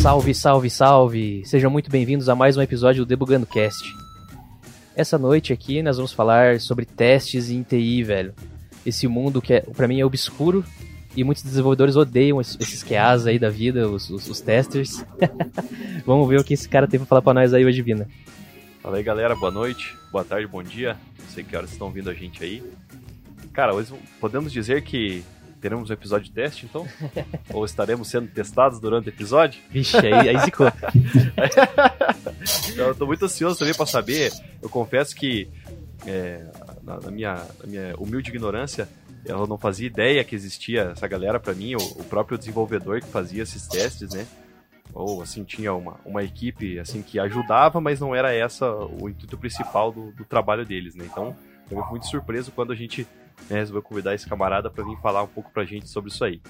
Salve, salve, salve! Sejam muito bem-vindos a mais um episódio do Debugando Cast. Essa noite aqui nós vamos falar sobre testes em TI, velho. Esse mundo que é, para mim é obscuro e muitos desenvolvedores odeiam esses QAs aí da vida, os, os, os testers. vamos ver o que esse cara tem pra falar pra nós aí hoje, Vina. Fala aí, galera. Boa noite, boa tarde, bom dia. Não sei que horas estão ouvindo a gente aí. Cara, hoje podemos dizer que teremos um episódio de teste, então? Ou estaremos sendo testados durante o episódio? Vixe, aí, aí zicou. então, eu tô muito ansioso também para saber. Eu confesso que, é, na, na, minha, na minha humilde ignorância, eu não fazia ideia que existia essa galera para mim, o, o, próprio desenvolvedor que fazia esses testes, né? Ou assim, tinha uma, uma equipe assim que ajudava, mas não era essa o intuito principal do, do trabalho deles, né? Então, eu fico muito surpreso quando a gente né, resolveu convidar esse camarada para vir falar um pouco pra gente sobre isso aí.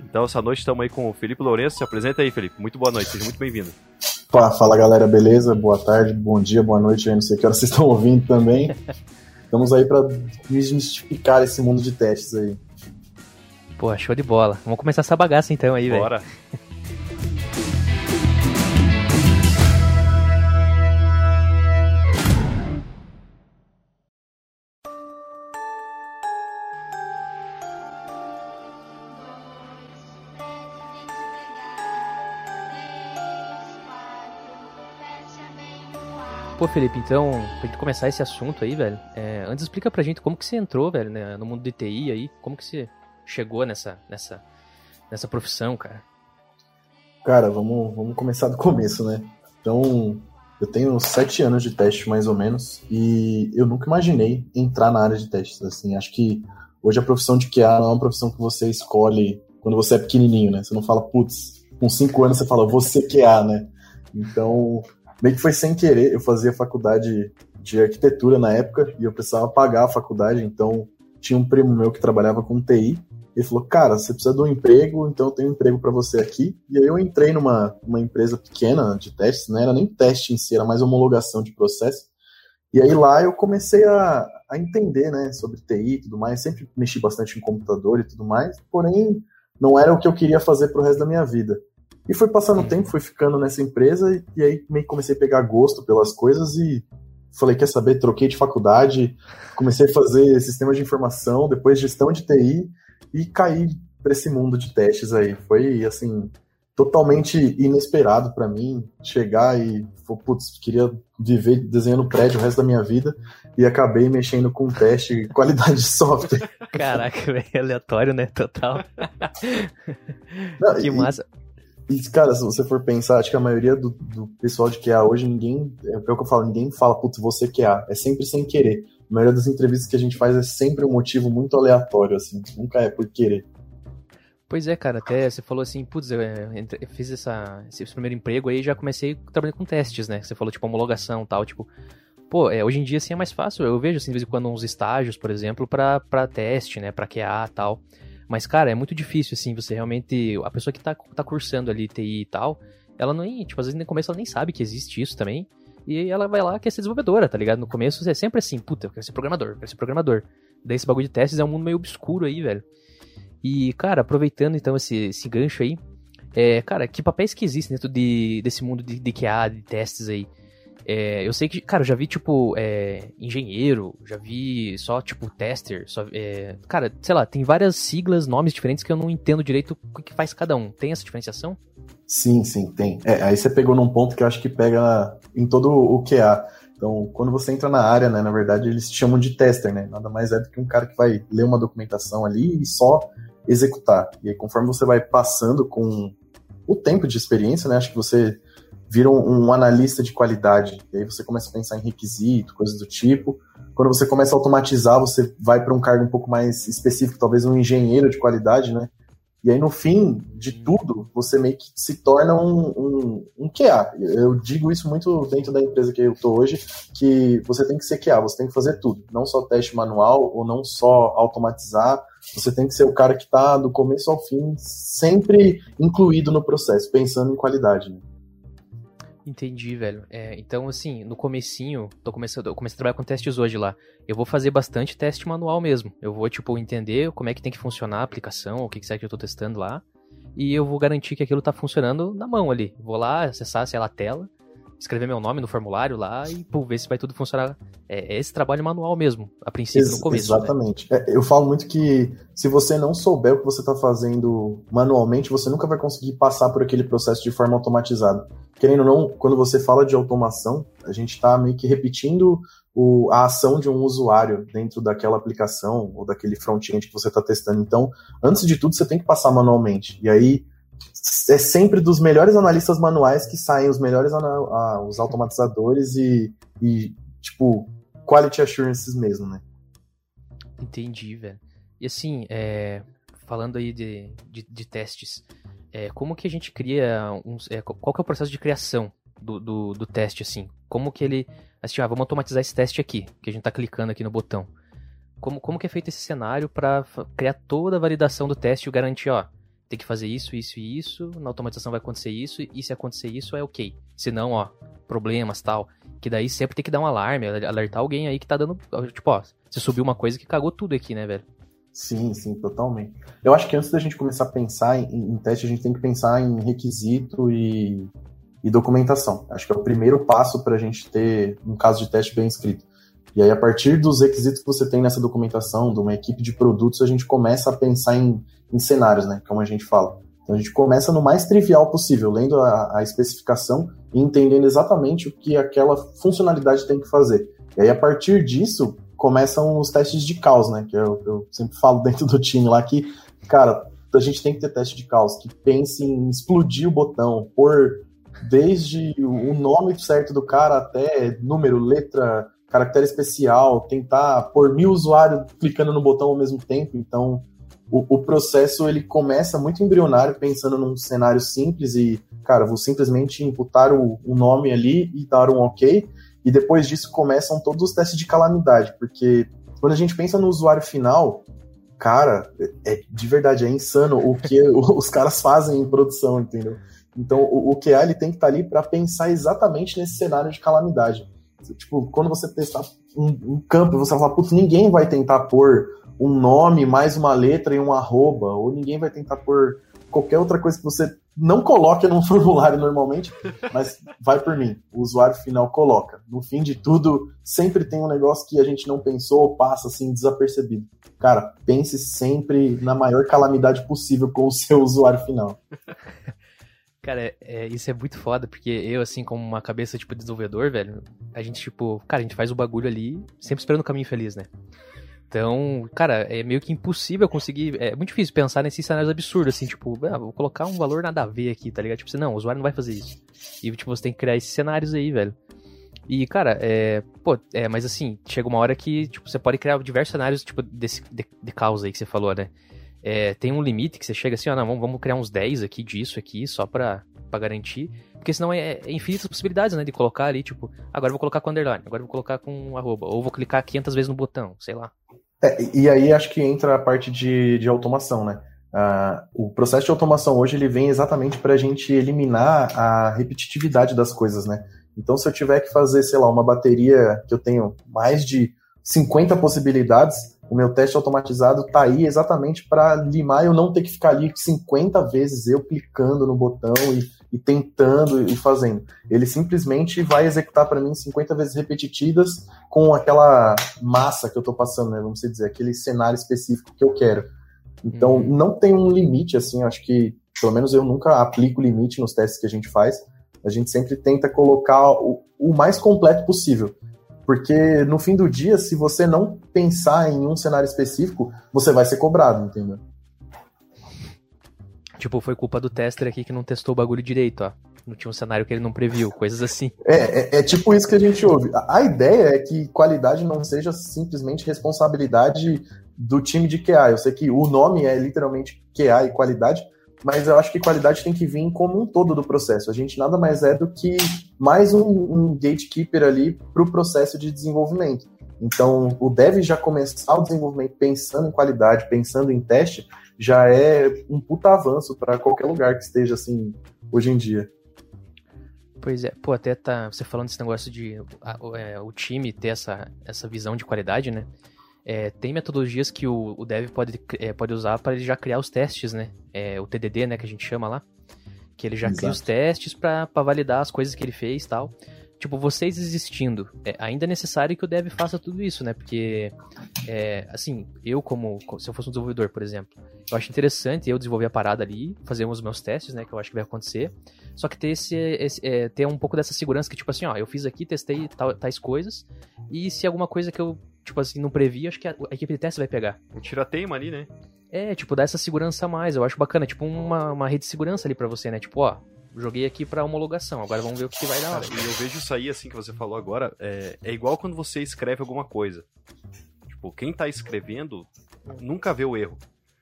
Então, essa noite estamos aí com o Felipe Lourenço. Se apresenta aí, Felipe. Muito boa noite, seja muito bem-vindo. Fala, galera, beleza? Boa tarde, bom dia, boa noite. Eu não sei que horas vocês estão ouvindo também. Estamos aí para desmistificar esse mundo de testes aí. Pô, show de bola. Vamos começar essa bagaça então aí, velho. Bora. Pô, Felipe, então, pra gente começar esse assunto aí, velho, é, antes explica pra gente como que você entrou, velho, né, no mundo de TI aí, como que você chegou nessa, nessa, nessa profissão, cara? Cara, vamos, vamos começar do começo, né? Então, eu tenho sete anos de teste, mais ou menos, e eu nunca imaginei entrar na área de testes, assim, acho que hoje a profissão de QA não é uma profissão que você escolhe quando você é pequenininho, né? Você não fala, putz, com cinco anos você fala, você QA, né? Então, meio que foi sem querer. Eu fazia faculdade de arquitetura na época e eu precisava pagar a faculdade, então tinha um primo meu que trabalhava com TI. Ele falou: Cara, você precisa de um emprego, então eu tenho um emprego para você aqui. E aí eu entrei numa uma empresa pequena de testes, não era nem teste em si, era mais homologação de processo. E aí lá eu comecei a, a entender né, sobre TI e tudo mais. Sempre mexi bastante em computador e tudo mais, porém não era o que eu queria fazer pro resto da minha vida. E foi passando o tempo, fui ficando nessa empresa e, e aí meio que comecei a pegar gosto pelas coisas e falei, quer saber, troquei de faculdade, comecei a fazer sistemas de informação, depois gestão de TI e caí para esse mundo de testes aí. Foi assim, totalmente inesperado para mim chegar e, putz, queria viver desenhando prédio o resto da minha vida e acabei mexendo com teste qualidade de software. Caraca, velho, aleatório, né? Total. Não, que massa. E, cara, se você for pensar, acho que a maioria do, do pessoal de QA hoje, ninguém, é o que eu falo, ninguém fala, putz, você QA. É sempre sem querer. A maioria das entrevistas que a gente faz é sempre um motivo muito aleatório, assim. Nunca é por querer. Pois é, cara, até você falou assim, putz, eu, eu fiz essa, esse primeiro emprego aí já comecei trabalhando com testes, né? Você falou, tipo, homologação tal, tipo. Pô, é, hoje em dia, assim, é mais fácil. Eu vejo, assim, de vez em quando, uns estágios, por exemplo, para teste, né? Pra QA tal. Mas, cara, é muito difícil, assim, você realmente. A pessoa que tá, tá cursando ali TI e tal, ela não. Tipo, às vezes no começo ela nem sabe que existe isso também. E ela vai lá quer ser desenvolvedora, tá ligado? No começo é sempre assim, puta, eu quero ser programador, eu quero ser programador. Daí esse bagulho de testes é um mundo meio obscuro aí, velho. E, cara, aproveitando então esse, esse gancho aí, é, cara, que papéis que existem dentro de, desse mundo de, de QA, de testes aí? É, eu sei que, cara, eu já vi, tipo, é, engenheiro, já vi só, tipo, tester. Só, é, cara, sei lá, tem várias siglas, nomes diferentes que eu não entendo direito o que faz cada um. Tem essa diferenciação? Sim, sim, tem. É, aí você pegou num ponto que eu acho que pega em todo o QA. Então, quando você entra na área, né, na verdade, eles chamam de tester, né? Nada mais é do que um cara que vai ler uma documentação ali e só executar. E aí, conforme você vai passando com o tempo de experiência, né, acho que você vira um, um, analista de qualidade. E aí você começa a pensar em requisito, coisas do tipo. Quando você começa a automatizar, você vai para um cargo um pouco mais específico, talvez um engenheiro de qualidade, né? E aí, no fim de tudo, você meio que se torna um, um, um QA. Eu digo isso muito dentro da empresa que eu estou hoje, que você tem que ser QA, você tem que fazer tudo. Não só teste manual, ou não só automatizar, você tem que ser o cara que está do começo ao fim, sempre incluído no processo, pensando em qualidade. Né? Entendi, velho. É, então, assim, no comecinho, tô começando, eu comecei a trabalhar com testes hoje lá. Eu vou fazer bastante teste manual mesmo. Eu vou, tipo, entender como é que tem que funcionar a aplicação, o que, que será que eu tô testando lá. e eu vou garantir que aquilo tá funcionando na mão ali. Vou lá acessar, sei lá, a tela, escrever meu nome no formulário lá e pô, ver se vai tudo funcionar. É, é esse trabalho manual mesmo, a princípio, Ex no começo. Né? Exatamente. Né? É, eu falo muito que se você não souber o que você está fazendo manualmente, você nunca vai conseguir passar por aquele processo de forma automatizada. Querendo ou não, quando você fala de automação, a gente está meio que repetindo o, a ação de um usuário dentro daquela aplicação ou daquele front-end que você está testando. Então, antes de tudo, você tem que passar manualmente. E aí, é sempre dos melhores analistas manuais que saem os melhores os automatizadores e, e, tipo, quality assurances mesmo, né? Entendi, velho. E assim, é, falando aí de, de, de testes, é, como que a gente cria, uns, é, qual que é o processo de criação do, do, do, teste, assim? Como que ele, assim, ah, vamos automatizar esse teste aqui, que a gente tá clicando aqui no botão. Como, como que é feito esse cenário para criar toda a validação do teste e garantir, ó, tem que fazer isso, isso e isso, na automatização vai acontecer isso, e se acontecer isso é ok. Se não, ó, problemas tal. Que daí sempre tem que dar um alarme, alertar alguém aí que tá dando. Tipo, ó, você subiu uma coisa que cagou tudo aqui, né, velho? Sim, sim, totalmente. Eu acho que antes da gente começar a pensar em, em teste, a gente tem que pensar em requisito e, e documentação. Acho que é o primeiro passo para a gente ter um caso de teste bem escrito. E aí, a partir dos requisitos que você tem nessa documentação, de uma equipe de produtos, a gente começa a pensar em, em cenários, né? Como a gente fala. Então a gente começa no mais trivial possível, lendo a, a, especificação e entendendo exatamente o que aquela funcionalidade tem que fazer. E aí, a partir disso, começam os testes de caos, né? Que eu, eu sempre falo dentro do time lá que, cara, a gente tem que ter teste de caos, que pense em explodir o botão, por desde o nome certo do cara até número, letra, caractere especial, tentar por mil usuários clicando no botão ao mesmo tempo. Então, o, o, processo ele começa muito embrionário, pensando num cenário simples e, cara, vou simplesmente imputar o, o nome ali e dar um ok. E depois disso começam todos os testes de calamidade, porque quando a gente pensa no usuário final, cara, é de verdade, é insano o que os caras fazem em produção, entendeu? Então, o, o QA ele tem que estar tá ali para pensar exatamente nesse cenário de calamidade. Tipo, quando você testar um, um campo, você vai falar, putz, ninguém vai tentar pôr um nome mais uma letra e um arroba, ou ninguém vai tentar pôr qualquer outra coisa que você não coloque num formulário normalmente, mas vai por mim, o usuário final coloca. No fim de tudo, sempre tem um negócio que a gente não pensou ou passa assim desapercebido. Cara, pense sempre na maior calamidade possível com o seu usuário final. Cara, é, é, isso é muito foda, porque eu, assim, como uma cabeça, tipo, desenvolvedor, velho, a gente, tipo, cara, a gente faz o bagulho ali, sempre esperando o caminho feliz, né? Então, cara, é meio que impossível conseguir. É muito difícil pensar nesses cenários absurdos, assim, tipo, ah, vou colocar um valor nada a ver aqui, tá ligado? Tipo, você, não, o usuário não vai fazer isso. E, tipo, você tem que criar esses cenários aí, velho. E, cara, é. Pô, é, mas assim, chega uma hora que, tipo, você pode criar diversos cenários, tipo, desse, de, de causa aí que você falou, né? É, tem um limite que você chega assim, ó, não, vamos, criar uns 10 aqui disso aqui, só pra, pra garantir. Porque senão é, é infinitas possibilidades, né? De colocar ali, tipo, agora vou colocar com underline, agora vou colocar com arroba, ou vou clicar 500 vezes no botão, sei lá. É, e aí acho que entra a parte de, de automação, né? Uh, o processo de automação hoje ele vem exatamente para a gente eliminar a repetitividade das coisas, né? Então, se eu tiver que fazer, sei lá, uma bateria que eu tenho mais de 50 possibilidades, o meu teste automatizado tá aí exatamente para limar eu não ter que ficar ali 50 vezes eu clicando no botão e, e tentando e fazendo. Ele simplesmente vai executar para mim 50 vezes repetidas com aquela massa que eu estou passando, né? Vamos dizer, aquele cenário específico que eu quero. Então, uhum. não tem um limite, assim, acho que, pelo menos eu nunca aplico limite nos testes que a gente faz. A gente sempre tenta colocar o, o mais completo possível. Porque no fim do dia, se você não pensar em um cenário específico, você vai ser cobrado, entendeu? Tipo, foi culpa do tester aqui que não testou o bagulho direito, ó. Não tinha um cenário que ele não previu, coisas assim. É, é, é tipo isso que a gente ouve. A, ideia é que qualidade não seja simplesmente responsabilidade do time de QA. Eu sei que o nome é literalmente QA e qualidade, mas eu acho que qualidade tem que vir como um todo do processo. A gente nada mais é do que mais um, um gatekeeper ali para o processo de desenvolvimento. Então, o dev já começar o desenvolvimento pensando em qualidade, pensando em teste, já é um puta avanço para qualquer lugar que esteja assim hoje em dia. Pois é, pô, até tá você falando desse negócio de a, é, o time ter essa, essa visão de qualidade, né? É, tem metodologias que o, o dev pode, é, pode usar para ele já criar os testes, né? É, o TDD, né, que a gente chama lá. Que ele já Exato. cria os testes para validar as coisas que ele fez e tal tipo, vocês existindo, é, ainda é necessário que o dev faça tudo isso, né? Porque, é, assim, eu como, se eu fosse um desenvolvedor, por exemplo, eu acho interessante eu desenvolver a parada ali, fazer os meus testes, né? Que eu acho que vai acontecer. Só que ter esse, esse é, ter um pouco dessa segurança que, tipo assim, ó, eu fiz aqui, testei tal, tais coisas, e se alguma coisa que eu, tipo assim, não previ, acho que a, a equipe de teste vai pegar. Um tirateima ali, né? É, tipo, dá essa segurança a mais. Eu acho bacana, tipo, uma, uma rede de segurança ali para você, né? Tipo, ó, joguei aqui para homologação, agora vamos ver o que, que vai dar. Cara, e eu vejo isso aí, assim, que você falou agora, é, é igual quando você escreve alguma coisa. Tipo, quem tá escrevendo nunca vê o erro.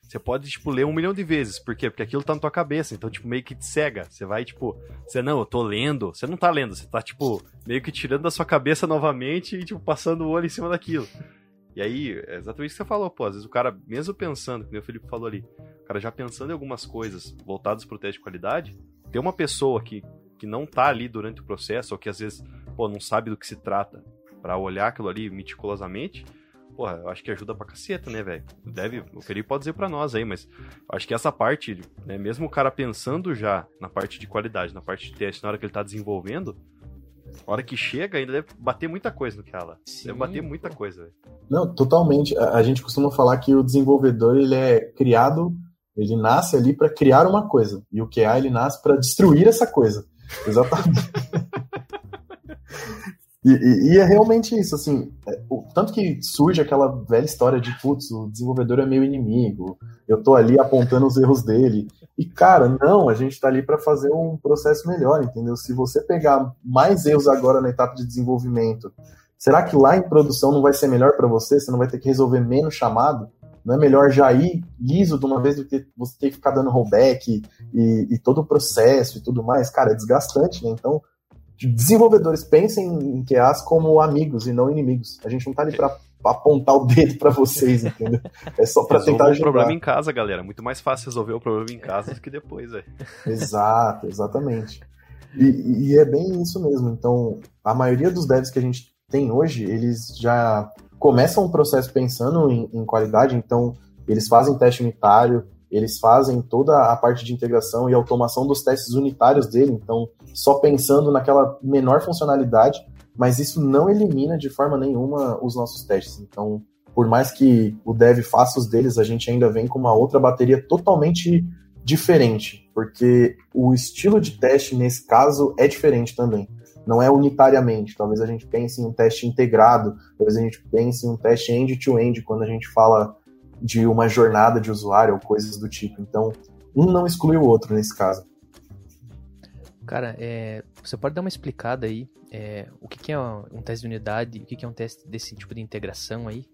Você pode, tipo, ler um milhão de vezes. Por quê? Porque aquilo tá na tua cabeça. Então, tipo, meio que te cega. Você vai, tipo, você, não, eu tô lendo. Você não tá lendo, você tá, tipo, meio que tirando da sua cabeça novamente e, tipo, passando o olho em cima daquilo. E aí, é exatamente o que você falou, pô. Às vezes o cara, mesmo pensando, como o Felipe falou ali, o cara já pensando em algumas coisas voltadas pro teste de qualidade, ter uma pessoa que, que não tá ali durante o processo, ou que às vezes, pô, não sabe do que se trata, para olhar aquilo ali meticulosamente, porra, eu acho que ajuda pra caceta, né, velho? Deve, o Felipe pode dizer pra nós aí, mas acho que essa parte, né, mesmo o cara pensando já na parte de qualidade, na parte de teste, na hora que ele tá desenvolvendo, a hora que chega, ainda deve bater muita coisa no que ela. Deve bater muita coisa, velho. Não, totalmente. A, a, gente costuma falar que o desenvolvedor ele é criado ele nasce ali para criar uma coisa. E o QA ele nasce para destruir essa coisa. Exatamente. e, e, e, é realmente isso, assim. Tanto que surge aquela velha história de, putz, o desenvolvedor é meu inimigo, eu tô ali apontando os erros dele. E, cara, não, a gente tá ali para fazer um processo melhor, entendeu? Se você pegar mais erros agora na etapa de desenvolvimento, será que lá em produção não vai ser melhor para você? Você não vai ter que resolver menos chamado? Não é melhor já ir liso de uma vez do que você ter que ficar dando rollback e, e todo o processo e tudo mais? Cara, é desgastante, né? Então, desenvolvedores pensem em QAs como amigos e não inimigos. A gente não tá ali para apontar o dedo para vocês, entendeu? É só para tentar ajudar. o problema em casa, galera. Muito mais fácil resolver o problema em casa do que depois, velho. Exato, exatamente. E, e, é bem isso mesmo. Então, a maioria dos devs que a gente tem hoje, eles já começam o processo pensando em, em qualidade, então eles fazem teste unitário, eles fazem toda a parte de integração e automação dos testes unitários dele, então só pensando naquela menor funcionalidade, mas isso não elimina de forma nenhuma os nossos testes. Então, por mais que o dev faça os deles, a gente ainda vem com uma outra bateria totalmente diferente, porque o estilo de teste nesse caso é diferente também não é unitariamente. Talvez a gente pense em um teste integrado, talvez a gente pense em um teste end-to-end, -end, quando a gente fala de uma jornada de usuário ou coisas do tipo. Então, um não exclui o outro nesse caso. Cara, é, você pode dar uma explicada aí é, o que, que, é um teste de unidade, o que, que é um teste desse tipo de integração aí?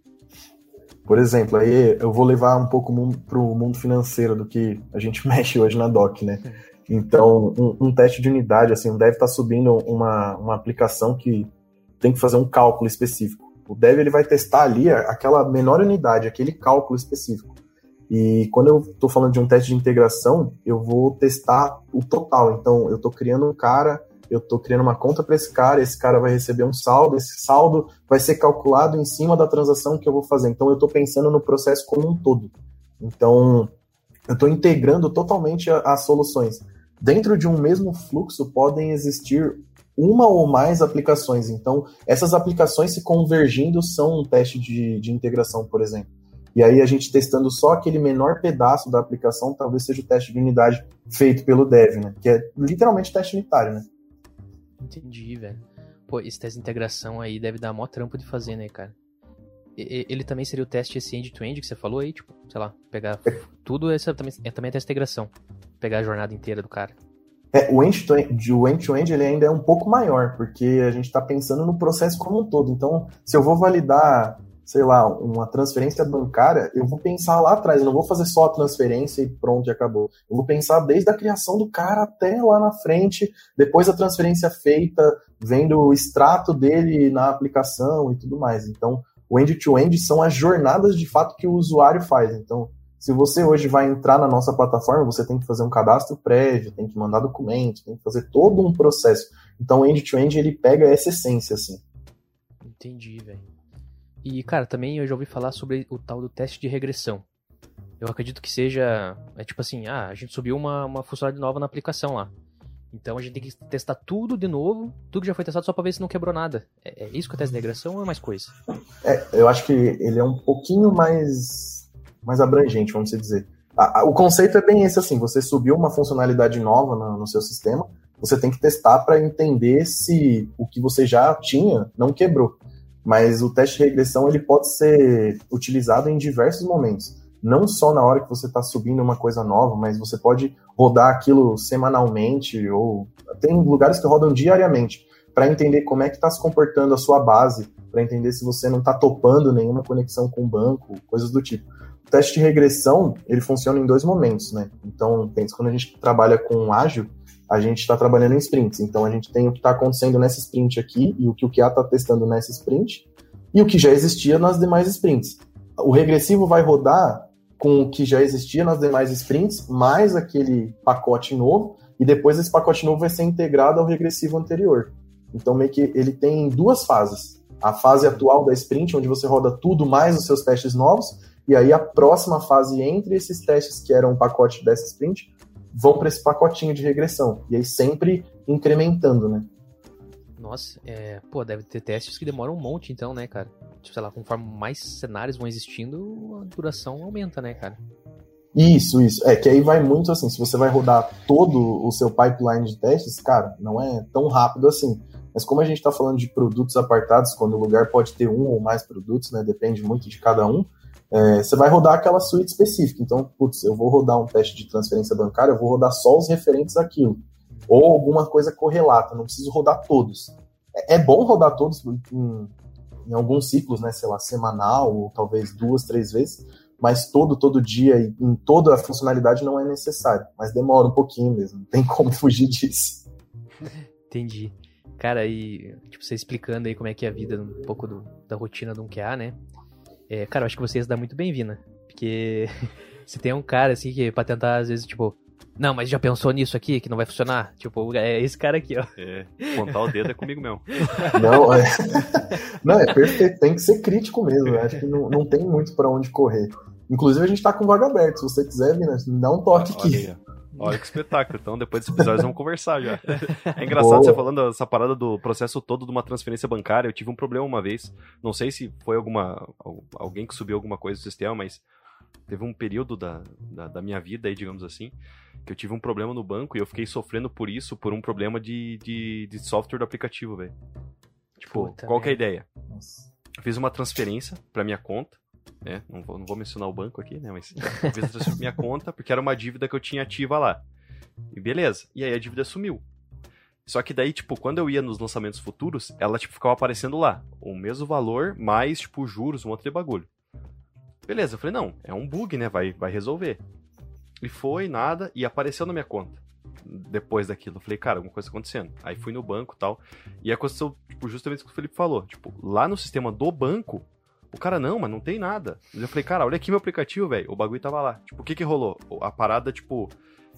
Por exemplo, aí eu vou levar um pouco para o mundo financeiro do que a gente mexe hoje na DOC, né? Então, um, um, teste de unidade, assim, o dev está subindo uma, uma aplicação que tem que fazer um cálculo específico. O dev ele vai testar ali aquela menor unidade, aquele cálculo específico. E quando eu estou falando de um teste de integração, eu vou testar o total. Então, eu estou criando um cara, eu estou criando uma conta para esse cara, esse cara vai receber um saldo, esse saldo vai ser calculado em cima da transação que eu vou fazer. Então, eu estou pensando no processo como um todo. Então, eu estou integrando totalmente as soluções dentro de um mesmo fluxo podem existir uma ou mais aplicações. Então, essas aplicações se convergindo são um teste de, de integração, por exemplo. E aí a gente testando só aquele menor pedaço da aplicação, talvez seja o teste de unidade feito pelo dev, né? Que é literalmente teste unitário, né? Entendi, velho. Pô, esse teste de integração aí deve dar mó trampo de fazer, né, cara? Ele também seria o teste esse end-to-end -end que você falou aí, tipo, sei lá, pegar é. tudo, essa também, é também teste de integração pegar a jornada inteira do cara. É, o end-to-end -end, end ele ainda é um pouco maior, porque a gente está pensando no processo como um todo. Então, se eu vou validar, sei lá, uma transferência bancária, eu vou pensar lá atrás, eu não vou fazer só a transferência e pronto, e acabou. Eu vou pensar desde a criação do cara até lá na frente, depois a transferência feita, vendo o extrato dele na aplicação e tudo mais. Então, o end-to-end -end são as jornadas de fato que o usuário faz. Então, se você hoje vai entrar na nossa plataforma, você tem que fazer um cadastro prévio, tem que mandar documentos, tem que fazer todo um processo. Então, o end-to-end, ele pega essa essência, assim. Entendi, velho. E, cara, também eu já ouvi falar sobre o tal do teste de regressão. Eu acredito que seja. É tipo assim, ah, a gente subiu uma, uma funcionalidade nova na aplicação lá. Então a gente tem que testar tudo de novo, tudo que já foi testado só pra ver se não quebrou nada. É, é isso que é o teste de regressão ou é mais coisa? É, eu acho que ele é um pouquinho mais, mais abrangente, vamos dizer. O conceito é bem esse assim: você subiu uma funcionalidade nova no, no seu sistema, você tem que testar para entender se o que você já tinha não quebrou. Mas o teste de regressão ele pode ser utilizado em diversos momentos. Não só na hora que você está subindo uma coisa nova, mas você pode rodar aquilo semanalmente ou tem lugares que rodam diariamente para entender como é que está se comportando a sua base, para entender se você não está topando nenhuma conexão com o banco, coisas do tipo. O teste de regressão ele funciona em dois momentos, né? Então, pensa, quando a gente trabalha com ágil, a gente está trabalhando em sprints. Então a gente tem o que está acontecendo nessa sprint aqui e o que o QA está testando nessa sprint e o que já existia nas demais sprints. O regressivo vai rodar com o que já existia nas demais sprints, mais aquele pacote novo, e depois esse pacote novo vai ser integrado ao regressivo anterior. Então meio que ele tem duas fases. A fase atual da sprint, onde você roda tudo mais os seus testes novos, e aí a próxima fase entre esses testes que eram o pacote dessa sprint, vão para esse pacotinho de regressão. E aí sempre incrementando, né? Nossa, é, pô, deve ter testes que demoram um monte, então, né, cara? Tipo, sei lá, conforme mais cenários vão existindo, a duração aumenta, né, cara? Isso, isso. É que aí vai muito assim, se você vai rodar todo o seu pipeline de testes, cara, não é tão rápido assim. Mas como a gente está falando de produtos apartados, quando o lugar pode ter um ou mais produtos, né? Depende muito de cada um. É, você vai rodar aquela suite específica. Então, putz, eu vou rodar um teste de transferência bancária, eu vou rodar só os referentes àquilo. Ou alguma coisa correlata, não preciso rodar todos. É, é bom rodar todos em, em, alguns ciclos, né? Sei lá, semanal, ou talvez duas, três vezes, mas todo, todo dia e em toda a funcionalidade não é necessário. Mas demora um pouquinho mesmo, não tem como fugir disso. Entendi. Cara, e tipo, você explicando aí como é que é a vida, um pouco do, da rotina de um QA, né? É, cara, eu acho que você ia se dar muito bem-vinda. Porque se tem um cara, assim, que pra tentar, às vezes, tipo, não, mas já pensou nisso aqui que não vai funcionar? Tipo, é esse cara aqui, ó. É, contar o dedo é comigo mesmo. Não, é, não, é perfeito, tem que ser crítico mesmo. Eu acho que não, não tem muito para onde correr. Inclusive, a gente tá com vaga aberta. Se você quiser, Minas, dá um toque aqui. Olha, que espetáculo. Então, depois desse episódio, vamos conversar já. É engraçado Boa. você falando essa parada do processo todo de uma transferência bancária. Eu tive um problema uma vez. Não sei se foi alguma alguém que subiu alguma coisa do sistema, mas teve um período da, da, da, minha vida aí, digamos assim, que eu tive um problema no banco e eu fiquei sofrendo por isso, por um problema de, de, de software do aplicativo, velho. Tipo, Puta qual que é a ideia? Eu fiz uma transferência pra minha conta, né? Não vou, não vou mencionar o banco aqui, né? Mas eu transferência pra minha conta porque era uma dívida que eu tinha ativa lá. E beleza. E aí a dívida sumiu. Só que daí, tipo, quando eu ia nos lançamentos futuros, ela, tipo, ficava aparecendo lá. O mesmo valor, mais, tipo, juros, um outro de bagulho. Beleza, eu falei, não, é um bug, né? Vai, vai resolver. E foi, nada, e apareceu na minha conta. Depois daquilo, eu falei, cara, alguma coisa tá acontecendo. Aí fui no banco tal. E aconteceu, tipo, justamente o que o Felipe falou. Tipo, lá no sistema do banco, o cara, não, mas não tem nada. Eu falei, cara, olha aqui meu aplicativo, velho. O bagulho tava lá. Tipo, o que que rolou? A parada, tipo,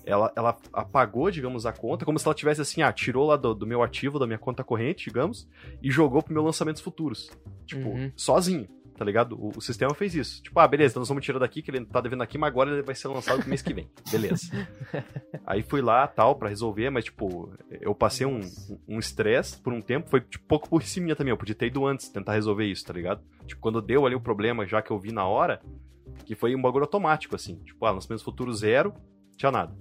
ela, ela apagou, digamos, a conta, como se ela tivesse assim, ah, tirou lá do, do meu ativo, da minha conta corrente, digamos, e jogou pro meu lançamentos futuros. Tipo, uhum. sozinho tá ligado? O, o, sistema fez isso. Tipo, ah, beleza, então nós vamos tirar daqui, que ele tá devendo aqui, mas agora ele vai ser lançado no mês que vem. Beleza. Aí fui lá, tal, para resolver, mas, tipo, eu passei um estresse um por um tempo, foi, tipo, pouco por cima também, eu podia ter ido antes tentar resolver isso, tá ligado? Tipo, quando deu ali o problema, já que eu vi na hora, que foi um bagulho automático, assim. Tipo, ah, lançamentos futuros zero, tinha nada.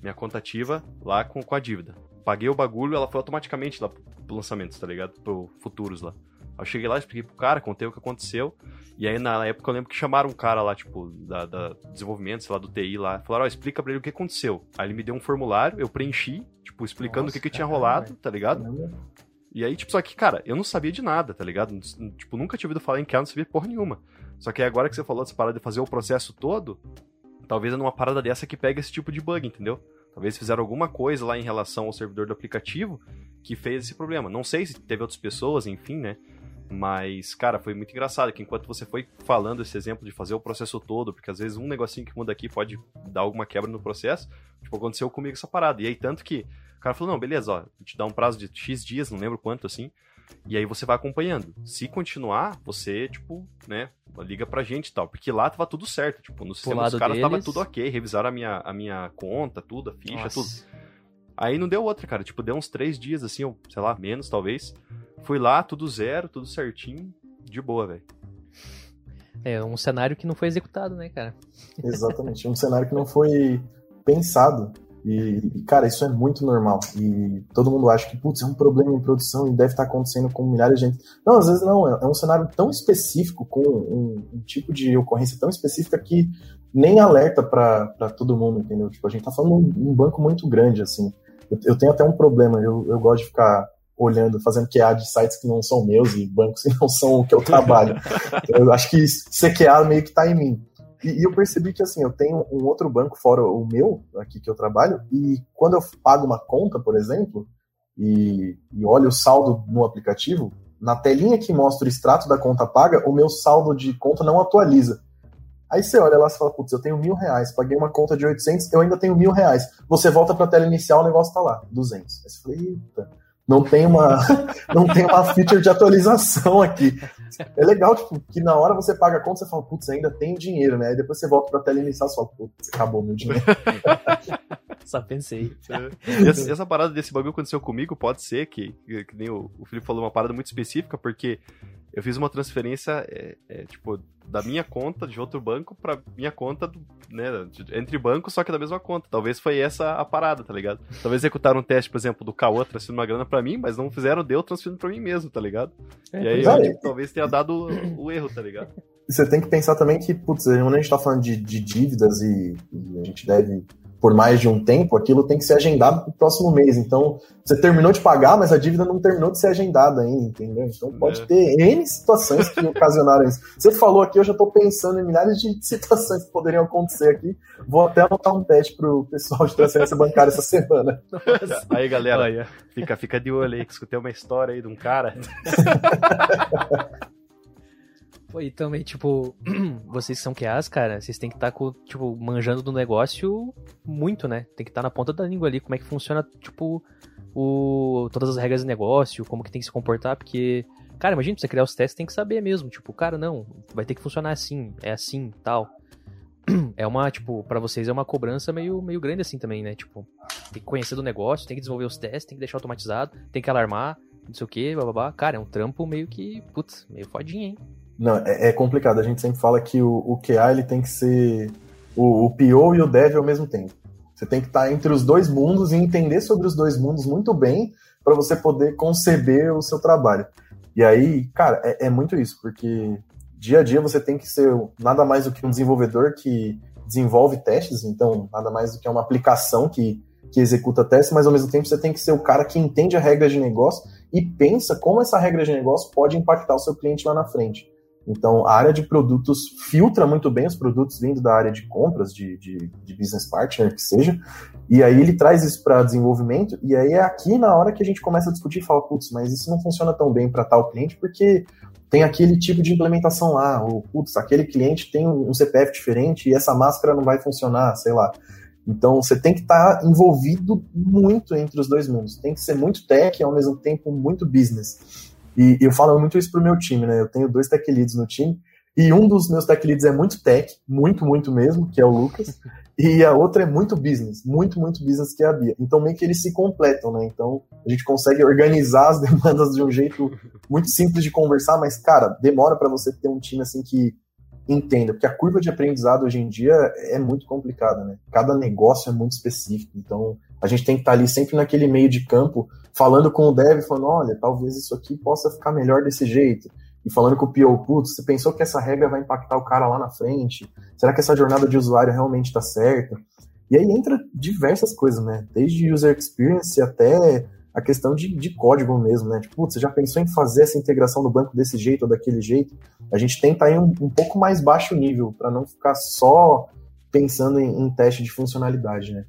Minha conta ativa lá com, com a dívida. Paguei o bagulho, ela foi automaticamente lá pro lançamento, tá ligado? Pro futuros lá. Eu cheguei lá, expliquei pro cara, contei o que aconteceu. E aí, na época, eu lembro que chamaram um cara lá, tipo, da, da desenvolvimento, sei lá, do TI lá. Falaram, ó, oh, explica pra ele o que aconteceu. Aí ele me deu um formulário, eu preenchi, tipo, explicando Nossa, o que, que tinha rolado, tá ligado? E aí, tipo, só que, cara, eu não sabia de nada, tá ligado? Tipo, nunca tinha ouvido falar em QA, não sabia porra nenhuma. Só que agora que você falou dessa parada de fazer o processo todo, talvez é numa parada dessa que pega esse tipo de bug, entendeu? Talvez fizeram alguma coisa lá em relação ao servidor do aplicativo que fez esse problema. Não sei se teve outras pessoas, enfim, né? Mas, cara, foi muito engraçado que enquanto você foi falando esse exemplo de fazer o processo todo, porque às vezes um negocinho que muda aqui pode dar alguma quebra no processo, tipo, aconteceu comigo essa parada. E aí, tanto que o cara falou, não, beleza, ó, te dá um prazo de X dias, não lembro quanto assim, E aí você vai acompanhando. Se continuar, você, tipo, né, liga pra gente e tal. Porque lá tava tudo certo. Tipo, no sistema dos caras deles... tava tudo ok. Revisaram a minha, a minha conta, tudo, a ficha, Nossa. tudo. Aí não deu outra, cara. Tipo, deu uns três dias, assim, ou sei lá, menos talvez. Fui lá, tudo zero, tudo certinho. De boa, velho. É um cenário que não foi executado, né, cara? Exatamente. Um cenário que não foi pensado. E, cara, isso é muito normal. E todo mundo acha que, putz, é um problema em produção e deve estar acontecendo com milhares de gente. Não, às vezes não. É, é um cenário tão específico, com um, um tipo de ocorrência tão específica que nem alerta para todo mundo, entendeu? Tipo, a gente tá falando de um banco muito grande, assim. Eu, eu tenho até um problema, eu, eu gosto de ficar olhando, fazendo QA de sites que não são meus e bancos que não são o que eu trabalho. eu acho que CQA meio que tá em mim. E, eu percebi que, assim, eu tenho um outro banco fora o meu, aqui que eu trabalho, e quando eu pago uma conta, por exemplo, e, e olho o saldo no aplicativo, na telinha que mostra o extrato da conta paga, o meu saldo de conta não atualiza. Aí você olha lá e fala, putz, eu tenho mil reais, paguei uma conta de 800, eu ainda tenho mil reais. Você volta para a tela inicial, o negócio tá lá, 200. Aí você fala, eita, não tem uma, não tem uma feature de atualização aqui. É legal, tipo, que na hora você paga a conta, você fala, putz, ainda tem dinheiro, né? Aí depois você volta pra tela inicial e fala, putz, acabou meu dinheiro. Só pensei. É. Essa, essa, parada desse bagulho aconteceu comigo, pode ser que, que nem o, o Felipe falou, uma parada muito específica, porque eu fiz uma transferência, é, é, tipo, da minha conta de outro banco pra minha conta, do, né, entre bancos, só que da mesma conta. Talvez foi essa a parada, tá ligado? Talvez executaram um teste, por exemplo, do Cauã transferindo uma grana pra mim, mas não fizeram deu transferindo pra mim mesmo, tá ligado? É, e aí eu, tipo, talvez tenha dado o, o, erro, tá ligado? Você tem que pensar também que, putz, quando a gente tá falando de, de dívidas e, e a gente deve por mais de um tempo, aquilo tem que ser agendado para o próximo mês. Então, você terminou de pagar, mas a dívida não terminou de ser agendada ainda, entendeu? Então, pode é. ter N situações que ocasionaram isso. Você falou aqui, eu já estou pensando em milhares de situações que poderiam acontecer aqui. Vou até anotar um teste para o pessoal de transferência bancária essa semana. Nossa. Aí, galera, fica, fica de olho aí, que escutei uma história aí de um cara. E também, tipo, vocês que são QAs, cara, vocês têm que estar, tá, tipo, manjando do negócio muito, né? Tem que estar tá na ponta da língua ali, como é que funciona, tipo, o, todas as regras do negócio, como que tem que se comportar, porque, cara, imagina, pra você criar os testes, tem que saber mesmo, tipo, cara, não, vai ter que funcionar assim, é assim, tal. É uma, tipo, para vocês é uma cobrança meio, meio grande assim também, né? Tipo, tem que conhecer do negócio, tem que desenvolver os testes, tem que deixar automatizado, tem que alarmar, não sei o que, blá. Cara, é um trampo meio que, putz, meio fodinho, hein? Não, é, é, complicado. A gente sempre fala que o, o QA ele tem que ser o, o PO e o Dev ao mesmo tempo. Você tem que estar entre os dois mundos e entender sobre os dois mundos muito bem para você poder conceber o seu trabalho. E aí, cara, é, é, muito isso, porque dia a dia você tem que ser nada mais do que um desenvolvedor que desenvolve testes, então nada mais do que uma aplicação que, que executa testes, mas ao mesmo tempo você tem que ser o cara que entende a regra de negócio e pensa como essa regra de negócio pode impactar o seu cliente lá na frente. Então, a área de produtos filtra muito bem os produtos vindo da área de compras, de, de, de business partner, que seja, e aí ele traz isso para desenvolvimento, e aí é aqui na hora que a gente começa a discutir e fala, putz, mas isso não funciona tão bem para tal cliente, porque tem aquele tipo de implementação lá, ou putz, aquele cliente tem um CPF diferente e essa máscara não vai funcionar, sei lá. Então, você tem que estar tá envolvido muito entre os dois mundos. Tem que ser muito tech e, ao mesmo tempo, muito business. E eu falo muito isso pro meu time, né? Eu tenho dois tech leads no time, e um dos meus tech leads é muito tech, muito, muito mesmo, que é o Lucas, e a outra é muito business, muito, muito business, que é a Bia. Então meio que eles se completam, né? Então a gente consegue organizar as demandas de um jeito muito simples de conversar, mas, cara, demora para você ter um time assim que entenda, porque a curva de aprendizado hoje em dia é muito complicada, né? Cada negócio é muito específico, então a gente tem que estar ali sempre naquele meio de campo, falando com o dev, falando, olha, talvez isso aqui possa ficar melhor desse jeito. E falando com o PO, putz, você pensou que essa regra vai impactar o cara lá na frente? Será que essa jornada de usuário realmente está certa? E aí entra diversas coisas, né? Desde user experience até a questão de, de código mesmo, né? Tipo, putz, você já pensou em fazer essa integração no banco desse jeito ou daquele jeito? A gente tenta ir um, um pouco mais baixo nível, para não ficar só pensando em, em teste de funcionalidade, né?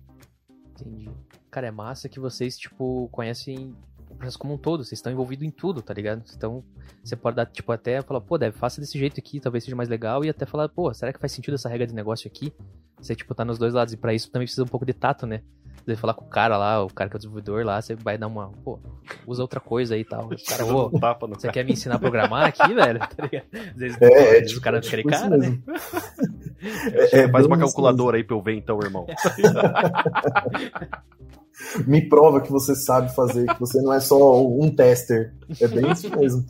Entendi. Cara, é massa que vocês, tipo, conhecem o processo como um todo, vocês estão envolvidos em tudo, tá ligado? Então, você pode dar, tipo, até falar, pô, deve, faça desse jeito aqui, talvez seja mais legal, e até falar, pô, será que faz sentido essa regra de negócio aqui? Você, tipo, tá nos dois lados, e para isso também precisa um pouco de tato, né? Você falar com o cara lá, o cara que é o desenvolvedor lá, você vai dar uma, pô, usa outra coisa aí e tal. O cara, ô, Um você cara. quer me ensinar a programar aqui, velho? Tá ligado? Às vezes, É, é vezes tipo- o cara não é quer tipo cara, né? mesmo. É, faz uma calculadora aí pra eu ver então, irmão. Me prova que você sabe fazer, que você não é só um tester. É bem isso mesmo.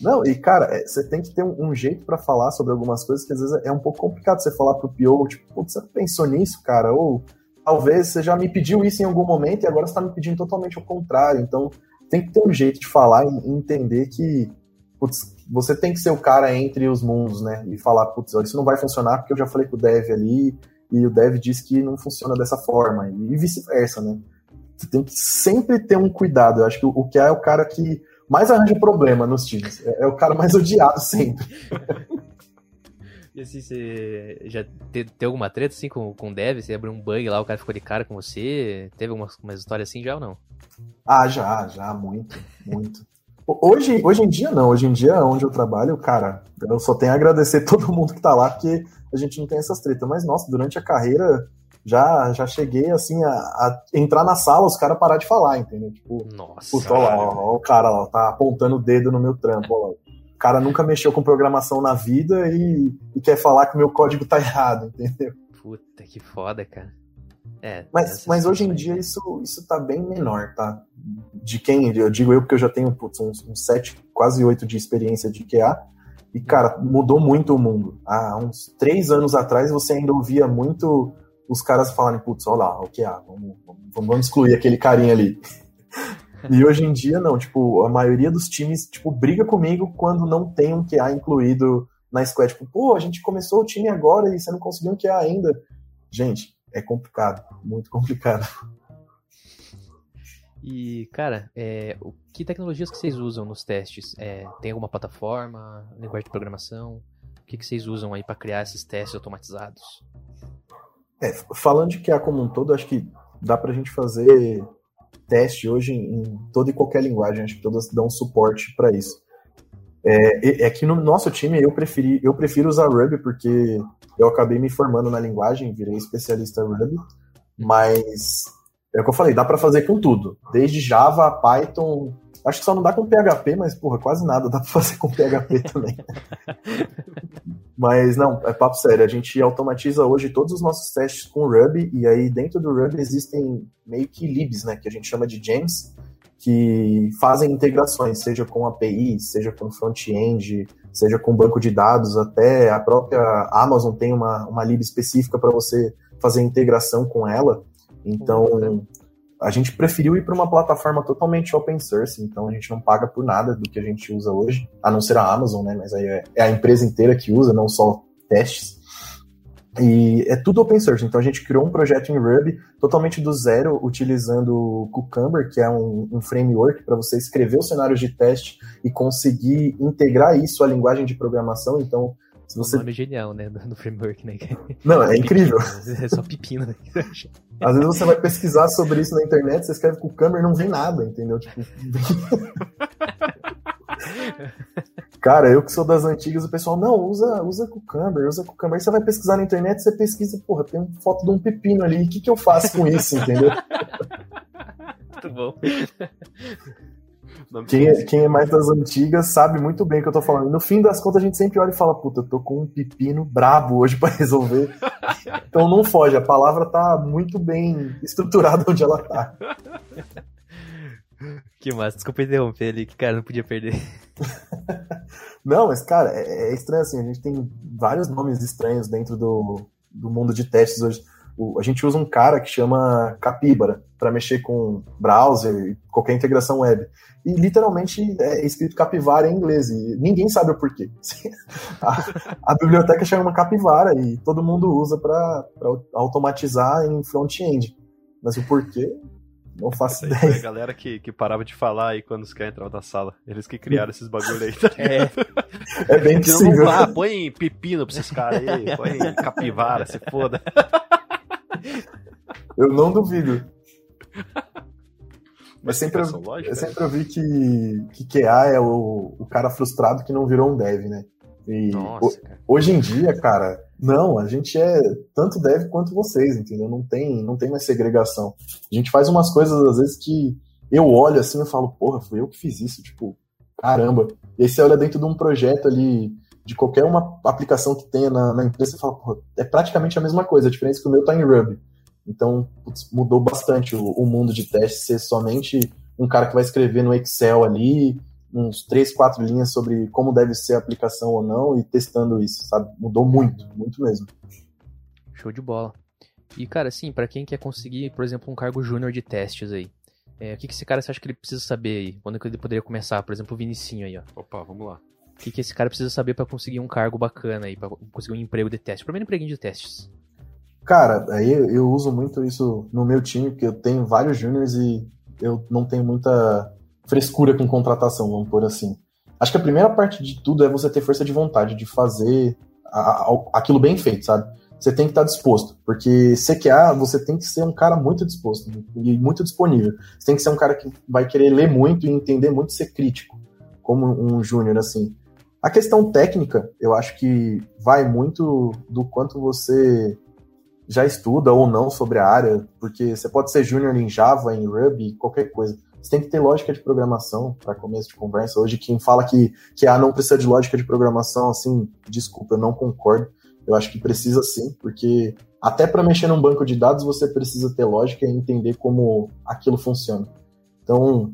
Não, e cara, é, você tem que ter um, um jeito pra falar sobre algumas coisas que às vezes é um pouco complicado você falar pro PO, tipo, putz, você pensou nisso, cara? Ou talvez você já me pediu isso em algum momento e agora você tá me pedindo totalmente ao contrário. Então, tem que ter um jeito de falar e entender que putz, você tem que ser o cara entre os mundos, né? E falar, putz, isso não vai funcionar porque eu já falei com o dev ali e o dev disse que não funciona dessa forma e vice-versa, né? Você tem que sempre ter um cuidado. Eu acho que o que é o cara que mais arranja problema nos times. É, é o cara mais odiado sempre. E assim, você já te- teve alguma treta assim com, com o dev? Você abriu um bug lá, o cara ficou de cara com você? Teve algumas umas histórias assim já ou não? Ah, já, já, muito, muito. Hoje, hoje em dia não, hoje em dia onde eu trabalho, cara, eu só tenho a agradecer todo mundo que tá lá, porque a gente não tem essas tretas. Mas, nossa, durante a carreira já, já cheguei assim a, a entrar na sala, os caras parar de falar, entendeu? Tipo, Nossa. lá, ó, ó, o cara lá, tá apontando o dedo no meu trampo, ó. O cara nunca mexeu com programação na vida e, e quer falar que o meu código tá errado, entendeu? Puta que foda, cara. É, Mas, mas hoje em dia isso, isso tá bem menor, tá? De quem? Eu digo eu porque eu já tenho putz, uns, uns sete, quase oito de experiência de QA. E, cara, mudou muito o mundo. Há uns três anos atrás você ainda ouvia muito os caras falarem, putz, olha lá, o QA, vamos, vamos, vamos excluir aquele carinha ali. E hoje em dia, não, tipo, a maioria dos times, tipo, briga comigo quando não tem um QA incluído na squad. Tipo, pô, a gente começou o time agora e você não conseguiu um QA ainda. Gente, é complicado, muito complicado. E, cara, é, o, que tecnologias que vocês usam nos testes? É, tem alguma plataforma, linguagem de programação? O que, que vocês usam aí pra criar esses testes automatizados? É, falando de QA como um todo, acho que dá pra gente fazer teste hoje em, em toda e qualquer linguagem, acho que todas dão suporte para isso. É, é que no nosso time eu, preferi, eu prefiro usar Ruby porque eu acabei me formando na linguagem, virei especialista Ruby, mas é o que eu falei, dá para fazer com tudo, desde Java, Python, acho que só não dá com PHP, mas porra, quase nada dá para fazer com PHP também. Mas não, é papo sério, a gente automatiza hoje todos os nossos testes com Ruby, e aí dentro do Ruby existem meio que libs, né, que a gente chama de gems, que fazem integrações, seja com API, seja com front-end, seja com banco de dados, até a própria Amazon tem uma, uma lib específica para você fazer integração com ela. Então, a gente preferiu ir para uma plataforma totalmente open source, então a gente não paga por nada do que a gente usa hoje, a não ser a Amazon, né? Mas aí é, é a empresa inteira que usa, não só testes. E é tudo open source, então a gente criou um projeto em Ruby totalmente do zero, utilizando o Cucumber, que é um, um framework para você escrever os cenários de teste e conseguir integrar isso à linguagem de programação. Então, se você. O nome é genial, né? Do, framework, né? Não, é incrível. É só pepino, né? Às vezes você vai pesquisar sobre isso na internet, você escreve Cucumber e não vem nada, entendeu? Tipo. Cara, eu que sou das antigas, o pessoal, não, usa, usa Cucumber, usa Cucumber. Aí você vai pesquisar na internet, você pesquisa, porra, tem uma foto de um pepino ali, o que, que eu faço com isso, entendeu? Muito bom. Quem é, quem é mais das antigas sabe muito bem o que eu tô falando. No fim das contas, a gente sempre olha e fala, puta, eu tô com um pepino brabo hoje pra resolver. então não foge, a palavra tá muito bem estruturada onde ela tá. Que massa, desculpa interromper ali, que cara, não podia perder. Não, mas cara, é, é estranho assim, a gente tem vários nomes estranhos dentro do, do mundo de testes hoje. O, a gente usa um cara que chama Capybara para mexer com browser e qualquer integração web. E literalmente é escrito capivara em inglês e ninguém sabe o porquê. a, a biblioteca chama capivara e todo mundo usa para automatizar em front-end. Mas o porquê, não faço foi ideia. a galera que, que parava de falar aí quando os caras entravam na sala. Eles que criaram esses bagulho aí, tá? É, É bem possível. vá, põe pepino pra esses caras aí, põe capivara, se foda. Eu não duvido. Mas sempre, eu, lógica, eu sempre ouvi que, que QA é o, o cara frustrado que não virou um dev, né? E nossa, cara. hoje em dia, cara, Não, a gente é tanto dev quanto vocês, entendeu? Não tem, não tem mais segregação. A gente faz umas coisas, às vezes, que eu olho assim e falo, porra, fui eu que fiz isso, tipo, caramba. E aí você olha dentro de um projeto ali, de qualquer uma aplicação que tenha na, na empresa, você fala, porra, é praticamente a mesma coisa, a diferença é que o meu tá em Ruby. Então, putz, mudou bastante o, o mundo de teste ser somente um cara que vai escrever no Excel ali, uns três, quatro linhas sobre como deve ser a aplicação ou não e testando isso, sabe? Mudou muito, muito mesmo. Show de bola. E, cara, assim, para quem quer conseguir, por exemplo, um cargo júnior de testes aí, é, o que, que esse cara você acha que ele precisa saber aí? Quando que ele poderia começar? Por exemplo, o Vinicinho aí, ó. Opa, vamos lá. O que, que esse cara precisa saber para conseguir um cargo bacana aí, pra conseguir um emprego de teste? Primeiro empreguinho de testes. Cara, aí eu uso muito isso no meu time, porque eu tenho vários júniores e eu não tenho muita frescura com contratação, vamos por assim. Acho que a primeira parte de tudo é você ter força de vontade de fazer aquilo bem feito, sabe? Você tem que estar disposto, porque CQA você tem que ser um cara muito disposto e muito disponível. Você tem que ser um cara que vai querer ler muito e entender muito ser crítico, como um júnior assim. A questão técnica, eu acho que vai muito do quanto você já estuda ou não sobre a área, porque você pode ser júnior em Java, em Ruby, qualquer coisa. Você tem que ter lógica de programação para começo de conversa. Hoje, quem fala que, que a não precisa de lógica de programação, assim, desculpa, eu não concordo. Eu acho que precisa sim, porque até para mexer num banco de dados você precisa ter lógica e entender como aquilo funciona. Então,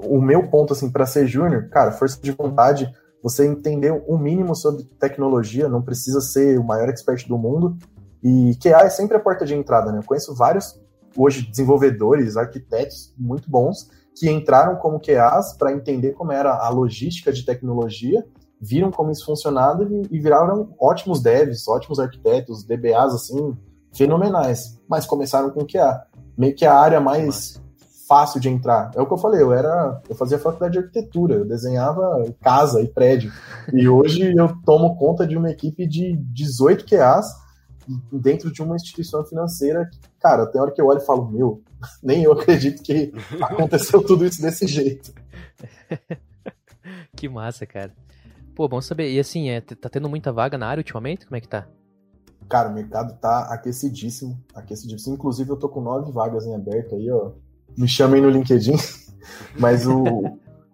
o meu ponto, assim, para ser júnior, cara, força de vontade, você entender o mínimo sobre tecnologia, não precisa ser o maior expert do mundo, e QA é sempre a porta de entrada, né? Eu conheço vários, hoje, desenvolvedores, arquitetos muito bons, que entraram como QAs para entender como era a logística de tecnologia, viram como isso funcionava e, viraram ótimos devs, ótimos arquitetos, DBAs, assim, fenomenais. Mas começaram com QA. Meio que a área mais fácil de entrar. É o que eu falei, eu era, eu fazia faculdade de arquitetura, eu desenhava casa e prédio. E hoje eu tomo conta de uma equipe de 18 QAs dentro de uma instituição financeira, cara, tem hora que eu olho e falo, meu, nem eu acredito que aconteceu tudo isso desse jeito. que massa, cara. Pô, bom saber. E assim, é, tá tendo muita vaga na área ultimamente? Como é que tá? Cara, o mercado tá aquecidíssimo, aquecidíssimo. Inclusive, eu tô com nove vagas em aberto aí, ó. Me chamem no LinkedIn. Mas o,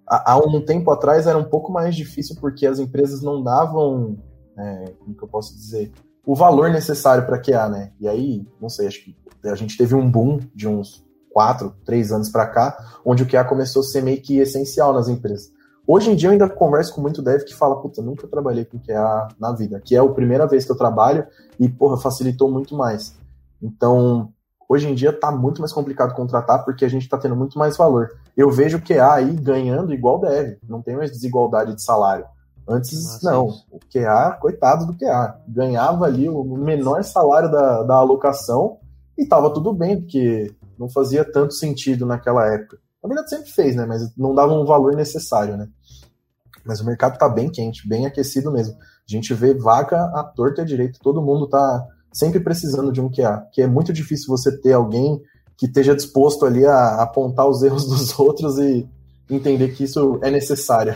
há um tempo atrás era um pouco mais difícil porque as empresas não davam, é, como que eu posso dizer, o valor necessário para QA, né? E aí, não sei, acho que a gente teve um boom de uns quatro, três anos para cá, onde o QA começou a ser meio que essencial nas empresas. Hoje em dia eu ainda converso com muito dev que fala, puta, nunca trabalhei com QA na vida, que é a primeira vez que eu trabalho e, porra, facilitou muito mais. Então, hoje em dia tá muito mais complicado contratar porque a gente tá tendo muito mais valor. Eu vejo o QA aí ganhando igual dev, não tem mais desigualdade de salário. Antes, Nossa, não. Isso. O QA, coitado do QA. Ganhava ali o menor salário da, da alocação e tava tudo bem, porque não fazia tanto sentido naquela época. Na verdade, sempre fez, né? Mas não dava um valor necessário, né? Mas o mercado tá bem quente, bem aquecido mesmo. A gente vê vaga à torta e à direita. Todo mundo tá sempre precisando de um QA. Que é muito difícil você ter alguém que esteja disposto ali a apontar os erros dos outros e entender que isso é necessário.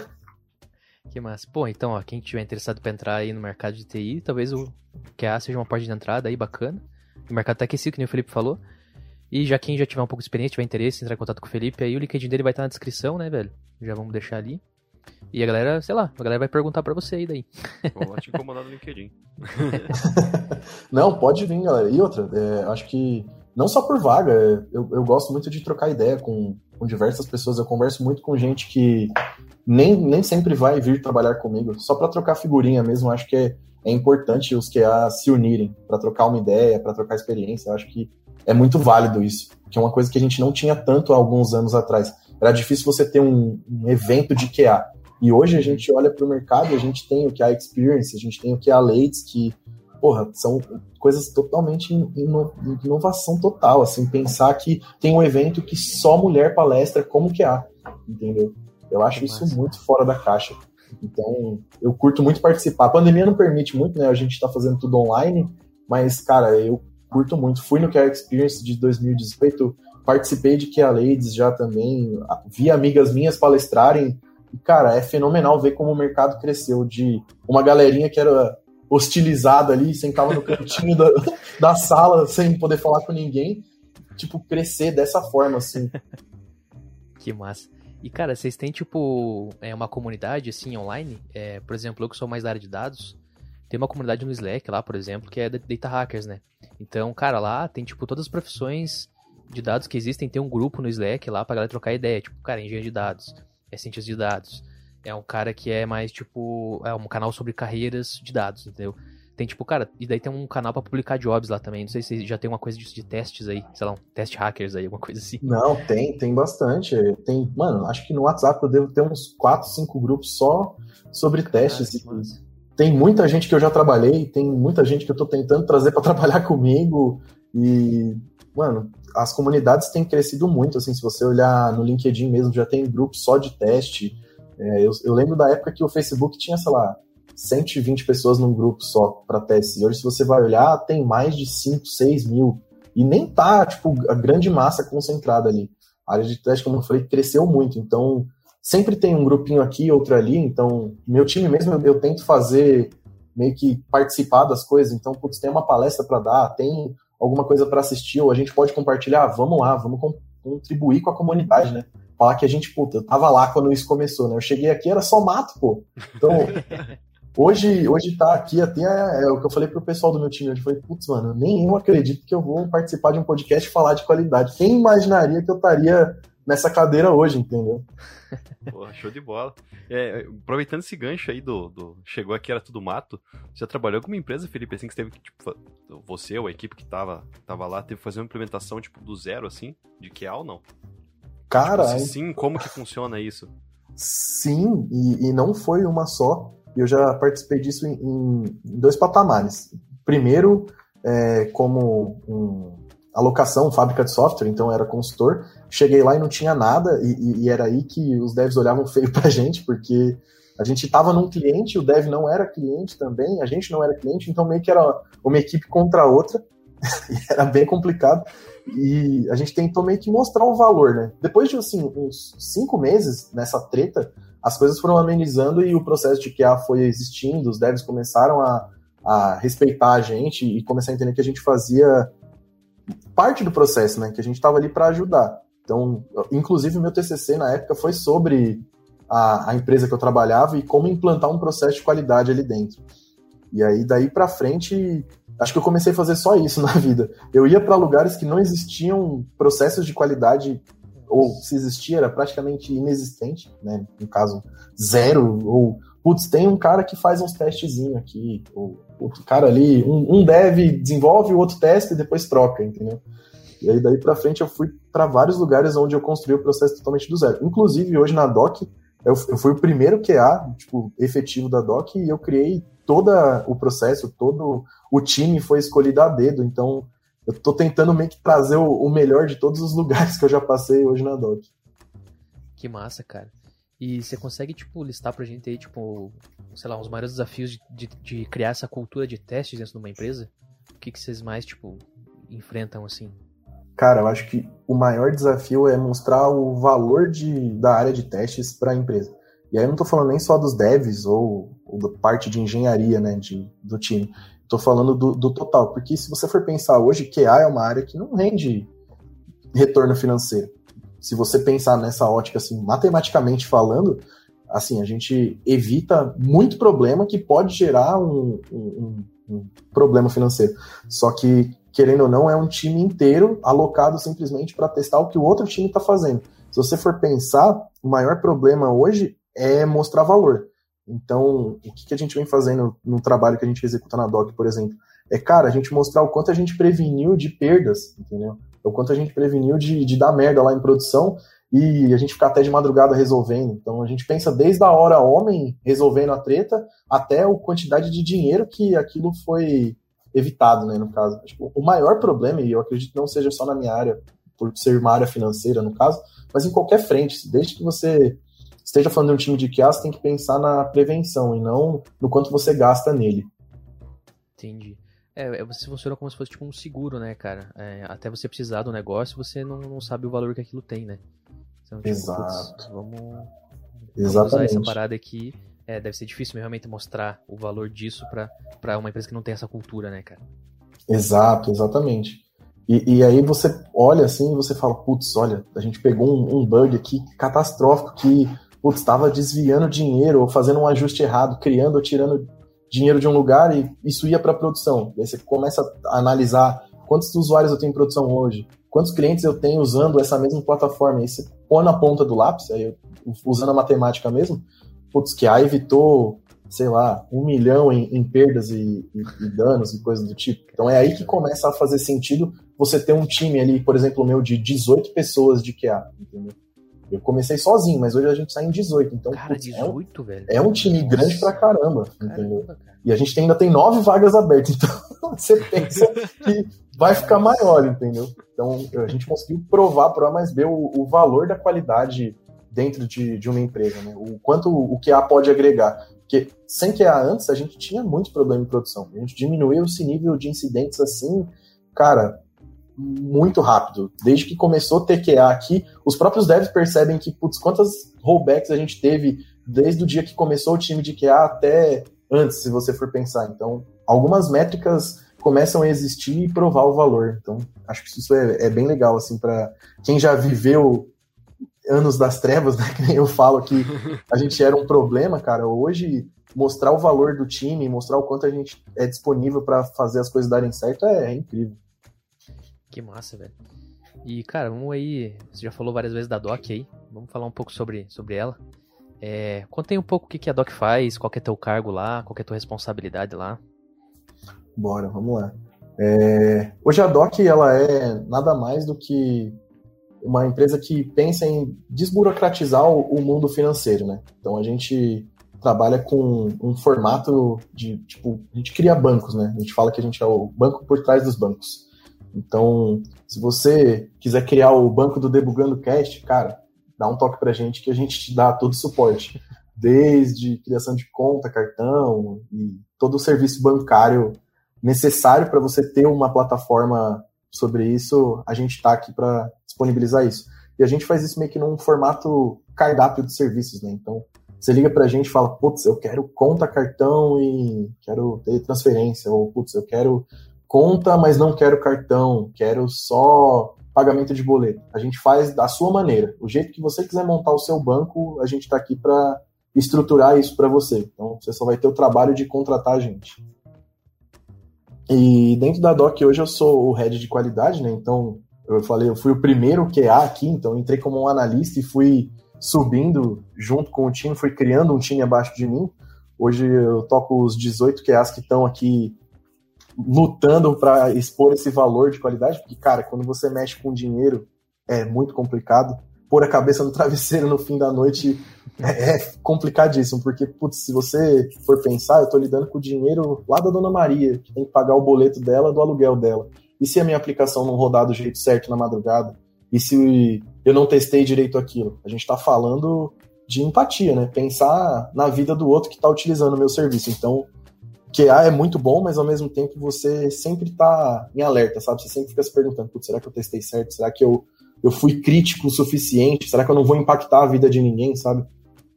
Que massa. Pô, então, ó, quem tiver interessado para entrar aí no mercado de TI, talvez o QA seja uma porta de entrada aí bacana. O mercado tá aquecido, que nem o Felipe falou. E já quem já tiver um pouco de experiência, tiver interesse, entrar em contato com o Felipe, aí o LinkedIn dele vai estar na descrição, né, velho? Já vamos deixar ali. E a galera, sei lá, a galera vai perguntar para você aí daí. Vou lá te incomodar no LinkedIn. não, pode vir, galera. E outra, é, acho que não só por vaga, é, eu, eu gosto muito de trocar ideia com, com diversas pessoas. Eu converso muito com gente que nem, nem sempre vai vir trabalhar comigo, só para trocar figurinha mesmo. Acho que é, é importante os QA se unirem para trocar uma ideia, para trocar experiência. Acho que é muito válido isso, que é uma coisa que a gente não tinha tanto há alguns anos atrás. Era difícil você ter um, um evento de QA. E hoje a gente olha para o mercado e a gente tem o QA Experience, a gente tem o QA Lates, que, porra, são coisas totalmente ino, inovação total, assim, pensar que tem um evento que só mulher palestra como QA, entendeu? Eu acho isso muito fora da caixa. Então, eu curto muito participar. A pandemia não permite muito, né? A gente está fazendo tudo online, mas, cara, eu curto muito. Fui no Care Experience de 2018, participei de Kia Ladies já também, vi amigas minhas palestrarem. E, cara, é fenomenal ver como o mercado cresceu de uma galerinha que era hostilizado ali, sentava no cantinho da, da sala sem poder falar com ninguém. Tipo, crescer dessa forma, assim. Que massa. E, cara, vocês têm, tipo, é, uma comunidade, assim, online? É, por exemplo, eu que sou mais da área de dados, tem uma comunidade no Slack lá, por exemplo, que é Data Hackers, né? Então, cara, lá tem, tipo, todas as profissões de dados que existem, tem um grupo no Slack lá pra galera trocar ideia. Tipo, cara, engenheiro de dados, é cientista de dados, é um cara que é mais, tipo, é um canal sobre carreiras de dados, entendeu? Tem tipo, cara, e daí tem um canal para publicar jobs lá também. Não sei se já tem uma coisa de, de testes aí, sei lá, um teste hackers aí, alguma coisa assim. Não, tem, tem bastante. Tem, mano, acho que no WhatsApp eu devo ter uns 4, 5 grupos só sobre testes. Ah, tem muita gente que eu já trabalhei, tem muita gente que eu tô tentando trazer para trabalhar comigo. E, mano, as comunidades têm crescido muito. Assim, se você olhar no LinkedIn mesmo, já tem grupos só de teste. É, eu, eu lembro da época que o Facebook tinha, sei lá, 120 pessoas num grupo só para testes. Hoje, se você vai olhar, tem mais de 5, 6 mil. E nem tá, tipo, a grande massa concentrada ali. A área de teste, como eu falei, cresceu muito. Então, sempre tem um grupinho aqui, outro ali. Então, meu time mesmo, eu, eu tento fazer meio que participar das coisas. Então, putz, tem uma palestra para dar, tem alguma coisa para assistir, ou a gente pode compartilhar. Vamos lá, vamos contribuir com a comunidade, né? Falar que a gente, puta, eu tava lá quando isso começou, né? Eu cheguei aqui, era só mato, pô. Então, Hoje, hoje tá aqui até é, é, o que eu falei pro pessoal do meu time. Eu falei, putz, mano, nem eu acredito que eu vou participar de um podcast e falar de qualidade. Quem imaginaria que eu estaria nessa cadeira hoje, entendeu? Porra, show de bola. É, aproveitando esse gancho aí do, do, Chegou aqui, era tudo mato. Você já trabalhou com uma empresa, Felipe, assim, que teve que, tipo, você ou a equipe que tava, tava lá, teve que fazer uma implementação, tipo, do zero, assim, de QA ou não? Cara. Tipo, sim, como que funciona isso? Sim, e, e não foi uma só. E eu já participei disso em, em dois patamares. Primeiro, é, como um, alocação, fábrica de software, então era consultor. Cheguei lá e não tinha nada, e, e era aí que os devs olhavam feio pra gente, porque a gente estava num cliente, o dev não era cliente também, a gente não era cliente, então meio que era uma equipe contra a outra, e era bem complicado. E a gente tentou meio que mostrar o valor, né? Depois de assim, uns cinco meses nessa treta, as coisas foram amenizando e o processo de QA foi existindo, os devs começaram a, a respeitar a gente e começar a entender que a gente fazia parte do processo, né? Que a gente estava ali para ajudar. Então, inclusive, meu TCC na época foi sobre a, a, empresa que eu trabalhava e como implantar um processo de qualidade ali dentro. E aí, daí para frente, acho que eu comecei a fazer só isso na vida. Eu ia para lugares que não existiam processos de qualidade ou se existia, era praticamente inexistente, né? No caso, zero, ou, putz, tem um cara que faz uns testezinhos aqui, ou outro cara ali, um, um dev desenvolve, o outro testa e depois troca, entendeu? E aí daí para frente eu fui para vários lugares onde eu construí o processo totalmente do zero. Inclusive hoje na Doc, eu, eu fui o primeiro QA, tipo, efetivo da Doc e eu criei todo o processo, todo o time foi escolhido a dedo, então eu tô tentando meio que trazer o, o, melhor de todos os lugares que eu já passei hoje na Doc. Que massa, cara. E você consegue, tipo, listar pra gente aí, tipo, sei lá, os maiores desafios de, de, de criar essa cultura de testes dentro de uma empresa? O que, que vocês mais, tipo, enfrentam, assim? Cara, eu acho que o maior desafio é mostrar o valor de, da área de testes para a empresa. E aí eu não tô falando nem só dos devs ou, ou da parte de engenharia, né, de, do time. Estou falando do, do, total, porque se você for pensar hoje, QA é uma área que não rende retorno financeiro. Se você pensar nessa ótica, assim, matematicamente falando, assim, a gente evita muito problema que pode gerar um, um, um problema financeiro. Só que, querendo ou não, é um time inteiro alocado simplesmente para testar o que o outro time está fazendo. Se você for pensar, o maior problema hoje é mostrar valor. Então, o que, a gente vem fazendo no trabalho que a gente executa na DOC, por exemplo? É, cara, a gente mostrar o quanto a gente preveniu de perdas, entendeu? O quanto a gente preveniu de, de dar merda lá em produção e a gente ficar até de madrugada resolvendo. Então, a gente pensa desde a hora homem resolvendo a treta até a quantidade de dinheiro que aquilo foi evitado, né, no caso. Tipo, o maior problema, e eu acredito não seja só na minha área, por ser uma área financeira, no caso, mas em qualquer frente, desde que você esteja falando de um time de QA, você tem que pensar na prevenção e não no quanto você gasta nele. Entendi. É, é, você funciona como se fosse tipo um seguro, né, cara? É, até você precisar do negócio, você não, não sabe o valor que aquilo tem, né? Então, tipo, Exato. Putz, vamos, vamos usar essa parada aqui é, deve ser difícil realmente mostrar o valor disso para uma empresa que não tem essa cultura, né, cara? Exato, exatamente. E, e aí você olha assim e você fala, putz, olha, a gente pegou um, um bug aqui catastrófico que, putz, estava desviando dinheiro ou fazendo um ajuste errado, criando ou tirando dinheiro de um lugar e isso ia para a produção. E aí você começa a analisar quantos usuários eu tenho em produção hoje, quantos clientes eu tenho usando essa mesma plataforma. E aí você põe na ponta do lápis, aí usando a matemática mesmo, putz, que a evitou sei lá, um milhão em, em perdas e, e, e, danos e coisas do tipo. Então é aí que começa a fazer sentido você ter um time ali, por exemplo, meu de 18 pessoas de QA, entendeu? Eu comecei sozinho, mas hoje a gente sai em 18. Então, cara, putz, 18, é um, velho. É um time Nossa. grande pra caramba, caramba entendeu? Cara. E a gente ainda tem nove vagas abertas, então você pensa que vai ficar maior, entendeu? Então a gente conseguiu provar para A mais B o, o valor da qualidade dentro de, de uma empresa, né? O quanto o QA pode agregar. Porque sem QA antes, a gente tinha muito problema em produção. A gente diminuiu esse nível de incidentes assim, cara, muito rápido. Desde que começou a ter QA aqui, os próprios devs percebem que, putz, quantas rollbacks a gente teve desde o dia que começou o time de QA até antes, se você for pensar. Então, algumas métricas começam a existir e provar o valor. Então, acho que isso é, é bem legal, assim, para quem já viveu anos das trevas, né? Que nem eu falo que a gente era um problema, cara. Hoje, mostrar o valor do time, mostrar o quanto a gente é disponível para fazer as coisas darem certo é, é, incrível. Que massa, velho. E, cara, vamos aí. Você já falou várias vezes da Doc aí. Vamos falar um pouco sobre, sobre ela. É, aí um pouco o que, que a Doc faz, qual é teu cargo lá, qual é tua responsabilidade lá. Bora, vamos lá. É, hoje a Doc ela é nada mais do que uma empresa que pensa em desburocratizar o, o mundo financeiro, né? Então a gente trabalha com um formato de, tipo, a gente cria bancos, né? A gente fala que a gente é o banco por trás dos bancos. Então, se você quiser criar o banco do Debugando Cast, cara, dá um toque pra gente que a gente te dá todo o suporte. Desde criação de conta, cartão e todo o serviço bancário necessário para você ter uma plataforma sobre isso, a gente está aqui para disponibilizar isso. E a gente faz isso meio que num formato cardápio de serviços, né? Então, você liga para a gente e fala, putz, eu quero conta, cartão e quero ter transferência, ou putz, eu quero conta, mas não quero cartão, quero só pagamento de boleto. A gente faz da sua maneira. O jeito que você quiser montar o seu banco, a gente está aqui para estruturar isso para você. Então, você só vai ter o trabalho de contratar a gente. E dentro da DOC hoje eu sou o head de qualidade, né? Então, eu falei, eu fui o primeiro QA aqui, então entrei como um analista e fui subindo junto com o time, fui criando um time abaixo de mim. Hoje eu toco os 18 QAs que estão aqui lutando para expor esse valor de qualidade, porque, cara, quando você mexe com dinheiro é muito complicado. Pôr a cabeça no travesseiro no fim da noite é, é complicadíssimo, porque, putz, se você for pensar, eu estou lidando com o dinheiro lá da Dona Maria, que tem que pagar o boleto dela do aluguel dela. E se a minha aplicação não rodar do jeito certo na madrugada? E se eu não testei direito aquilo? A gente está falando de empatia, né? Pensar na vida do outro que está utilizando o meu serviço. Então, QA é muito bom, mas ao mesmo tempo você sempre está em alerta, sabe? Você sempre fica se perguntando, será que eu testei certo? Será que eu, eu fui crítico o suficiente? Será que eu não vou impactar a vida de ninguém, sabe?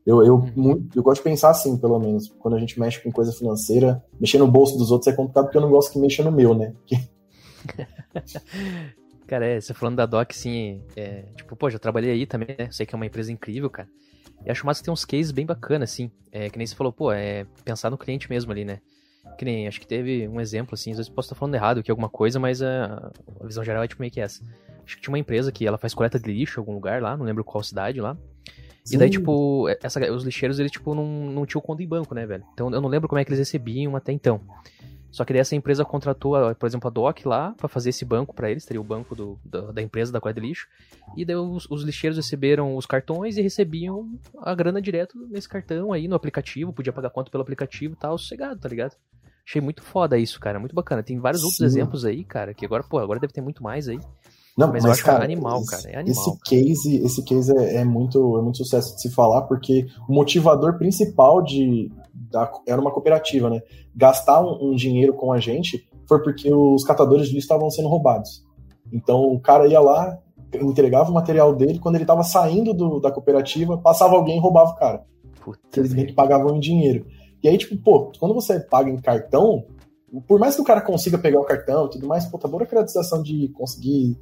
Eu, eu, uhum. muito, eu gosto de pensar assim, pelo menos. Quando a gente mexe com coisa financeira, mexer no bolso dos outros é complicado porque eu não gosto que mexa no meu, né? cara, é, você falando da Doc, sim, é, tipo, pô, já trabalhei aí também, né? Sei que é uma empresa incrível, cara. E acho massa que tem uns cases bem bacanas, assim. É, que nem você falou, pô, é pensar no cliente mesmo ali, né? Que nem, acho que teve um exemplo, assim, às vezes posso estar falando errado aqui alguma coisa, mas a, a visão geral é tipo meio que essa. Acho que tinha uma empresa que ela faz coleta de lixo em algum lugar lá, não lembro qual cidade lá. Sim. E daí, tipo, essa, os lixeiros, eles, tipo, não, não tinham conta em banco, né, velho? Então eu não lembro como é que eles recebiam até então. Só que daí essa empresa contratou, por exemplo, a DOC lá para fazer esse banco para eles, teria o banco do, da, da, empresa da coleta de lixo. E daí os, os, lixeiros receberam os cartões e recebiam a grana direto nesse cartão aí no aplicativo, podia pagar conta pelo aplicativo e tal, sossegado, tá ligado? Achei muito foda isso, cara, muito bacana. Tem vários Sim. outros exemplos aí, cara, que agora, pô, agora deve ter muito mais aí. Não, mas, mas acho cara, animal, esse, cara. É animal. Esse case, esse case é, é, muito, é muito sucesso de se falar, porque o motivador principal de. Da, era uma cooperativa, né? Gastar um, um dinheiro com a gente foi porque os catadores de lixo estavam sendo roubados. Então o cara ia lá, entregava o material dele, quando ele estava saindo do, da cooperativa, passava alguém e roubava o cara. Puta eles meio que pagavam em dinheiro. E aí, tipo, pô, quando você paga em cartão, por mais que o cara consiga pegar o cartão e tudo mais, pô, tá burocratização de conseguir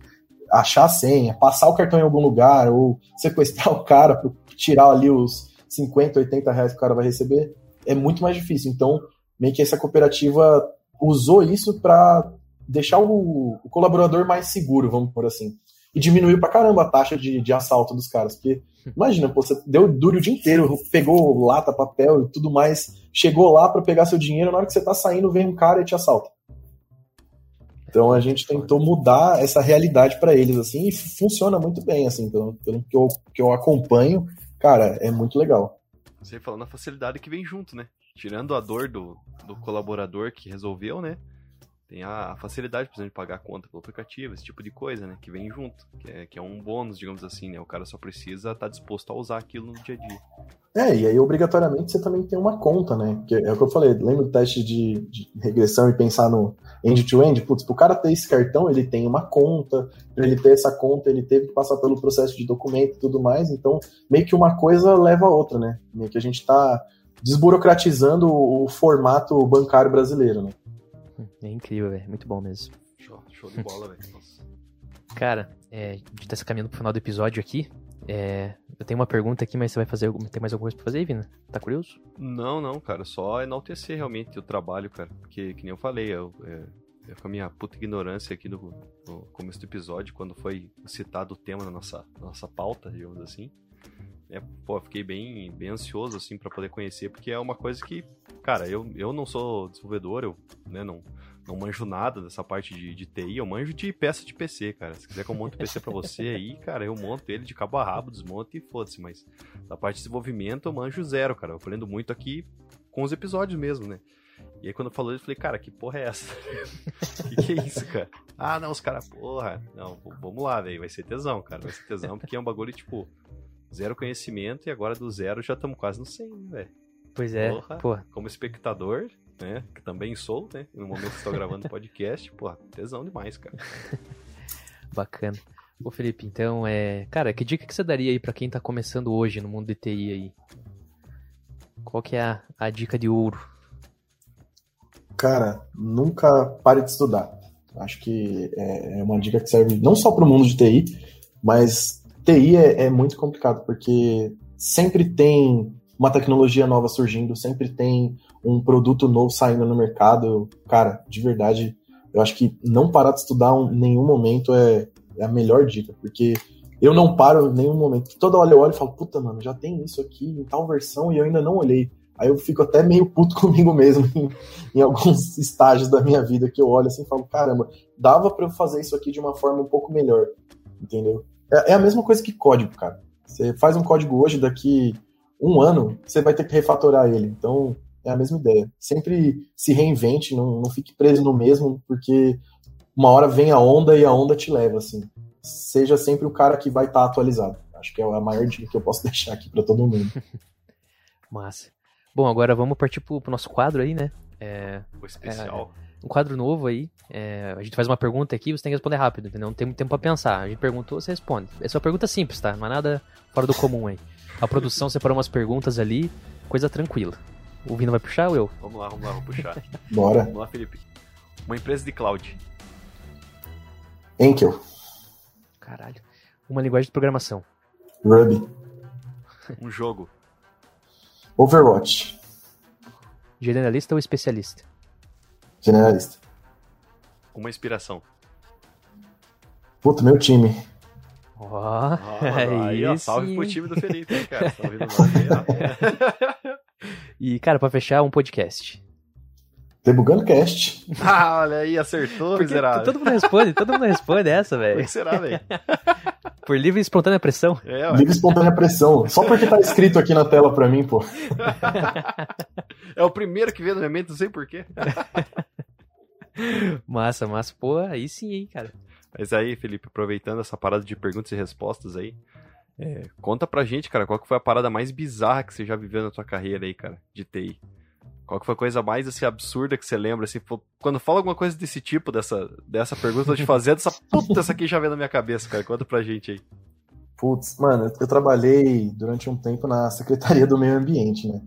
achar a senha, passar o cartão em algum lugar, ou sequestrar o cara pra tirar ali os 50, 80 reais que o cara vai receber, é muito mais difícil. Então, meio que essa cooperativa usou isso para deixar o, o colaborador mais seguro, vamos por assim. E diminuiu pra caramba a taxa de, de assalto dos caras. Porque, imagina, pô, você deu duro o dia inteiro, pegou lata, papel e tudo mais, chegou lá para pegar seu dinheiro, na hora que você tá saindo, vem um cara e te assalta. Então a gente tentou mudar essa realidade para eles, assim, e funciona muito bem, assim, pelo, pelo que, eu, que eu acompanho, cara, é muito legal. Você falando a facilidade que vem junto, né? Tirando a dor do, do colaborador que resolveu, né? Tem a, facilidade, por exemplo, de pagar a conta pelo aplicativo, esse tipo de coisa, né? Que vem junto. Que é, que é um bônus, digamos assim, né? O cara só precisa estar disposto a usar aquilo no dia a dia. É, e aí obrigatoriamente você também tem uma conta, né? Que é o que eu falei, lembra do teste de, de regressão e pensar no end-to-end? Putz, pro cara ter esse cartão, ele tem uma conta, pra ele ter essa conta, ele teve que passar pelo processo de documento e tudo mais, então meio que uma coisa leva a outra, né? Meio que a gente tá desburocratizando o formato bancário brasileiro, né? É incrível, velho. Muito bom mesmo. Show, show de bola, velho. Cara, é, a gente tá se caminhando pro final do episódio aqui. É, eu tenho uma pergunta aqui, mas você vai fazer tem mais alguma coisa pra fazer, aí, Vina? Tá curioso? Não, não, cara. Só enaltecer realmente o trabalho, cara. Porque, que nem eu falei, eu, é, eu com a minha puta ignorância aqui no, no começo do episódio, quando foi citado o tema na nossa, na nossa pauta, digamos assim. É, pô, fiquei bem, bem ansioso, assim, pra poder conhecer, porque é uma coisa que, cara, eu, eu não sou desenvolvedor, eu, né, não, não manjo nada dessa parte de, de TI, eu manjo de peça de PC, cara. Se quiser que eu monte o PC pra você aí, cara, eu monto ele de cabo a rabo, desmonto e foda-se, mas da parte de desenvolvimento eu manjo zero, cara. Eu aprendo muito aqui com os episódios mesmo, né? E aí quando falou eu falei, cara, que porra é essa? que que é isso, cara? Ah, não, os caras, porra. Não, vamos lá, velho. Vai ser tesão, cara. Vai ser tesão, porque é um bagulho, tipo, zero conhecimento e agora do zero já estamos quase no 100, né, velho? Pois é, Porra. pô. Como espectador, né? Que também sou, né? No momento que estou gravando o podcast, porra, tesão demais, cara. Bacana. Ô Felipe, então, é. Cara, que dica que você daria aí pra quem tá começando hoje no mundo de TI aí? Qual que é a, a dica de ouro? Cara, nunca pare de estudar. Acho que é é uma dica que serve não só para o mundo de TI, mas TI é, é muito complicado, porque sempre tem uma tecnologia nova surgindo, sempre tem um produto novo saindo no mercado. Cara, de verdade, eu acho que não parar de estudar em nenhum momento é, é a melhor dica, porque eu não paro em nenhum momento. Toda hora eu olho e falo, puta, mano, já tem isso aqui em tal versão e eu ainda não olhei. Aí eu fico até meio puto comigo mesmo em, em alguns estágios da minha vida que eu olho assim e falo, caramba, dava para eu fazer isso aqui de uma forma um pouco melhor, entendeu? É, é a mesma coisa que código, cara. Você faz um código hoje, daqui um ano, você vai ter que refatorar ele. Então, é a mesma ideia. Sempre se reinvente, não, não fique preso no mesmo, porque uma hora vem a onda e a onda te leva, assim. Seja sempre o cara que vai estar atualizado. Acho que é a maior dica que eu posso deixar aqui para todo mundo. Massa. Bom, agora vamos partir pro, pro nosso quadro aí, né? É, O especial. Um quadro novo aí. É, a gente faz uma pergunta aqui, você tem que responder rápido, entendeu? Não tem muito tempo pra pensar. A gente perguntou, você responde. Essa é uma pergunta simples, tá? Não é nada fora do comum aí. A produção separou umas perguntas ali, coisa tranquila. O Vino vai puxar ou eu? Vamos lá, vamos lá, vou puxar. Bora. vamos lá, Felipe. Uma empresa de cloud. Enkel, Caralho. Uma linguagem de programação. Ruby, Um jogo. Overwatch, Generalista ou especialista? Generalista. Uma inspiração. Puta, meu time. Ó, Ah, mano, aí, ó, salve sim. pro time do Felipe, hein, cara. Tá nós aí, ó. E, cara, pra fechar, um podcast. Debugando Cast. Ah, olha aí, acertou, Porque miserável. todo mundo responde, todo mundo responde essa, Por velho. que será, velho? Por livre e espontânea pressão. É. Livre espontânea pressão. Só porque tá escrito aqui na tela pra mim, pô. É o primeiro que vê no momento, não sei porquê. Massa, massa. Pô, aí sim, hein, cara. Mas aí, Felipe, aproveitando essa parada de perguntas e respostas aí, é, conta pra gente, cara, qual que foi a parada mais bizarra que você já viveu na tua carreira aí, cara, de TI? Qual que foi a coisa mais, assim, absurda que você lembra, assim, quando fala alguma coisa desse tipo, dessa, dessa pergunta, eu tô te fazendo, essa puta, essa aqui já vem na minha cabeça, cara, conta pra gente aí. Putz, mano, eu trabalhei durante um tempo na Secretaria do Meio Ambiente, né?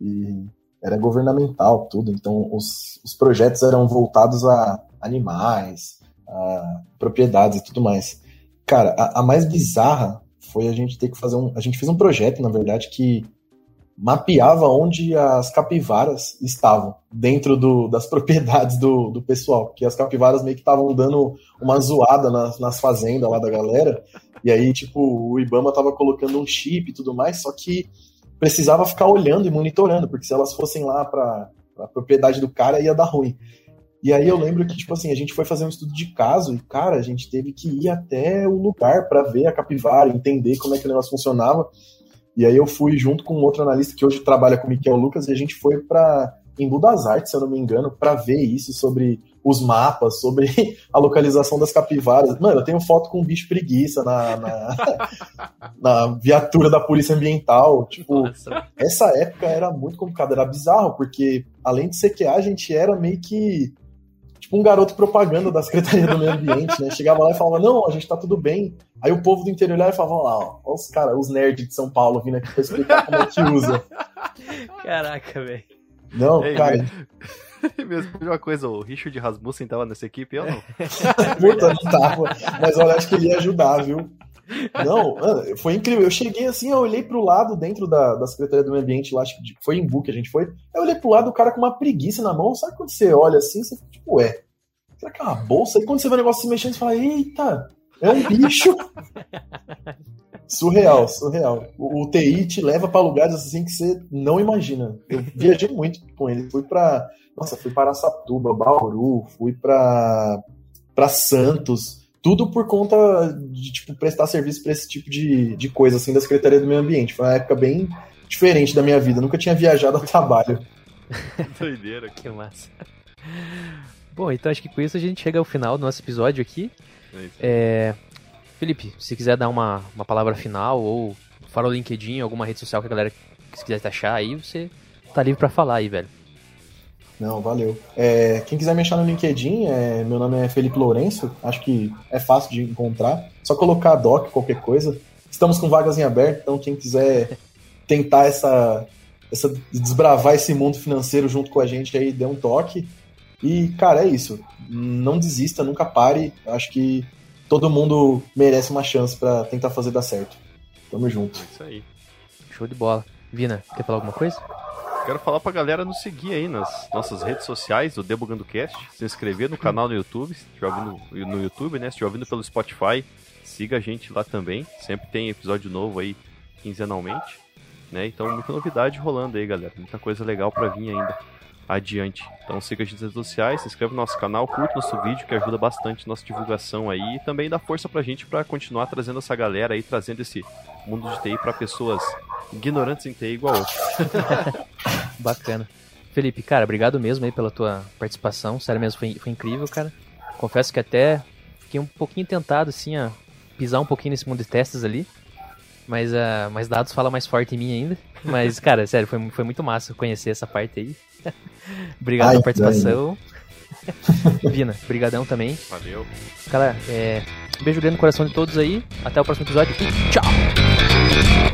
E era governamental tudo, então os, os projetos eram voltados a animais, a propriedades e tudo mais. Cara, a, a, mais bizarra foi a gente ter que fazer um. A gente fez um projeto, na verdade, que mapeava onde as capivaras estavam dentro do, das propriedades do, do pessoal, que as capivaras meio que estavam dando uma zoada nas, nas fazendas lá da galera, e aí, tipo, o Ibama tava colocando um chip e tudo mais, só que precisava ficar olhando e monitorando, porque se elas fossem lá para a propriedade do cara ia dar ruim. E aí eu lembro que, tipo assim, a gente foi fazer um estudo de caso e, cara, a gente teve que ir até o lugar para ver a capivara, entender como é que o negócio funcionava. E aí eu fui junto com outro analista que hoje trabalha com o Miquel Lucas e a gente foi para Embu das Artes, se eu não me engano, para ver isso sobre os mapas, sobre a localização das capivaras. Mano, eu tenho foto com um bicho preguiça na, na, na viatura da Polícia Ambiental. Tipo, Nossa. essa época era muito complicada, era bizarro, porque além de CQA, a gente era meio que tipo um garoto propaganda da Secretaria do Meio Ambiente, né? Chegava lá e falava, não, a gente tá tudo bem. Aí o povo do interior olhava e falava, lá, ó, ó os caras, os nerds de São Paulo vindo aqui pra explicar como é que usa. Caraca, velho. Não, Ei, cara. Mesmo uma coisa, o Richard Rasmussen tava nessa equipe, eu não. Puta, não tava. Mas olha, acho que ele ia ajudar, viu? Não, foi incrível. Eu cheguei assim, eu olhei pro lado dentro da, da Secretaria do Meio Ambiente, lá, acho que foi em Bu que a gente foi. Eu olhei pro lado, o cara com uma preguiça na mão. Sabe quando você olha assim, você fica tipo, ué, será que é uma bolsa? E quando você vê o negócio se mexendo, você fala, eita, é um bicho. surreal, surreal. O, o, TI te leva para lugares assim que você não imagina. Eu viajei muito com ele. Fui para, nossa, fui para Araçatuba, Bauru, fui para para Santos, tudo por conta de tipo prestar serviço para esse tipo de, de coisa assim da Secretaria do Meio Ambiente. Foi uma época bem diferente da minha vida. nunca tinha viajado a trabalho. Doideira, que massa. Bom, então acho que com isso a gente chega ao final do nosso episódio aqui. É, é Felipe, se quiser dar uma, uma palavra final ou fala o LinkedIn, alguma rede social que a galera se quiser te achar aí, você tá livre para falar aí, velho. Não, valeu. É, quem quiser me achar no LinkedIn, é, meu nome é Felipe Lourenço, acho que é fácil de encontrar. Só colocar doc, qualquer coisa. Estamos com vagas em aberto, então quem quiser tentar essa, essa desbravar esse mundo financeiro junto com a gente aí, dê um toque. E, cara, é isso. Não desista, nunca pare. Acho que todo mundo merece uma chance para tentar fazer dar certo. Tamo junto. É isso aí. Show de bola. Vina, quer falar alguma coisa? Quero falar pra galera nos seguir aí nas nossas redes sociais do Debugando Cast, se inscrever no canal no YouTube, se estiver ouvindo no YouTube, né? Se estiver ouvindo pelo Spotify, siga a gente lá também. Sempre tem episódio novo aí quinzenalmente, né? Então muita novidade rolando aí, galera. Muita coisa legal para vir ainda adiante. Então siga a gente nas redes sociais, se inscreve no nosso canal, curte nosso vídeo que ajuda bastante nossa divulgação aí e também dá força pra gente para continuar trazendo essa galera aí, trazendo esse mundo de TI para pessoas ignorantes em TI igual. Bacana. Felipe, cara, obrigado mesmo aí pela tua participação. Sério mesmo, foi, foi incrível, cara. Confesso que até fiquei um pouquinho tentado, assim, a pisar um pouquinho nesse mundo de testes ali. Mas, uh, mas dados fala mais forte em mim ainda. Mas, cara, sério, foi, foi muito massa conhecer essa parte aí. Obrigado Ai, pela participação. Vina, brigadão também. Valeu. Cara, é, beijo grande no coração de todos aí. Até o próximo episódio e tchau!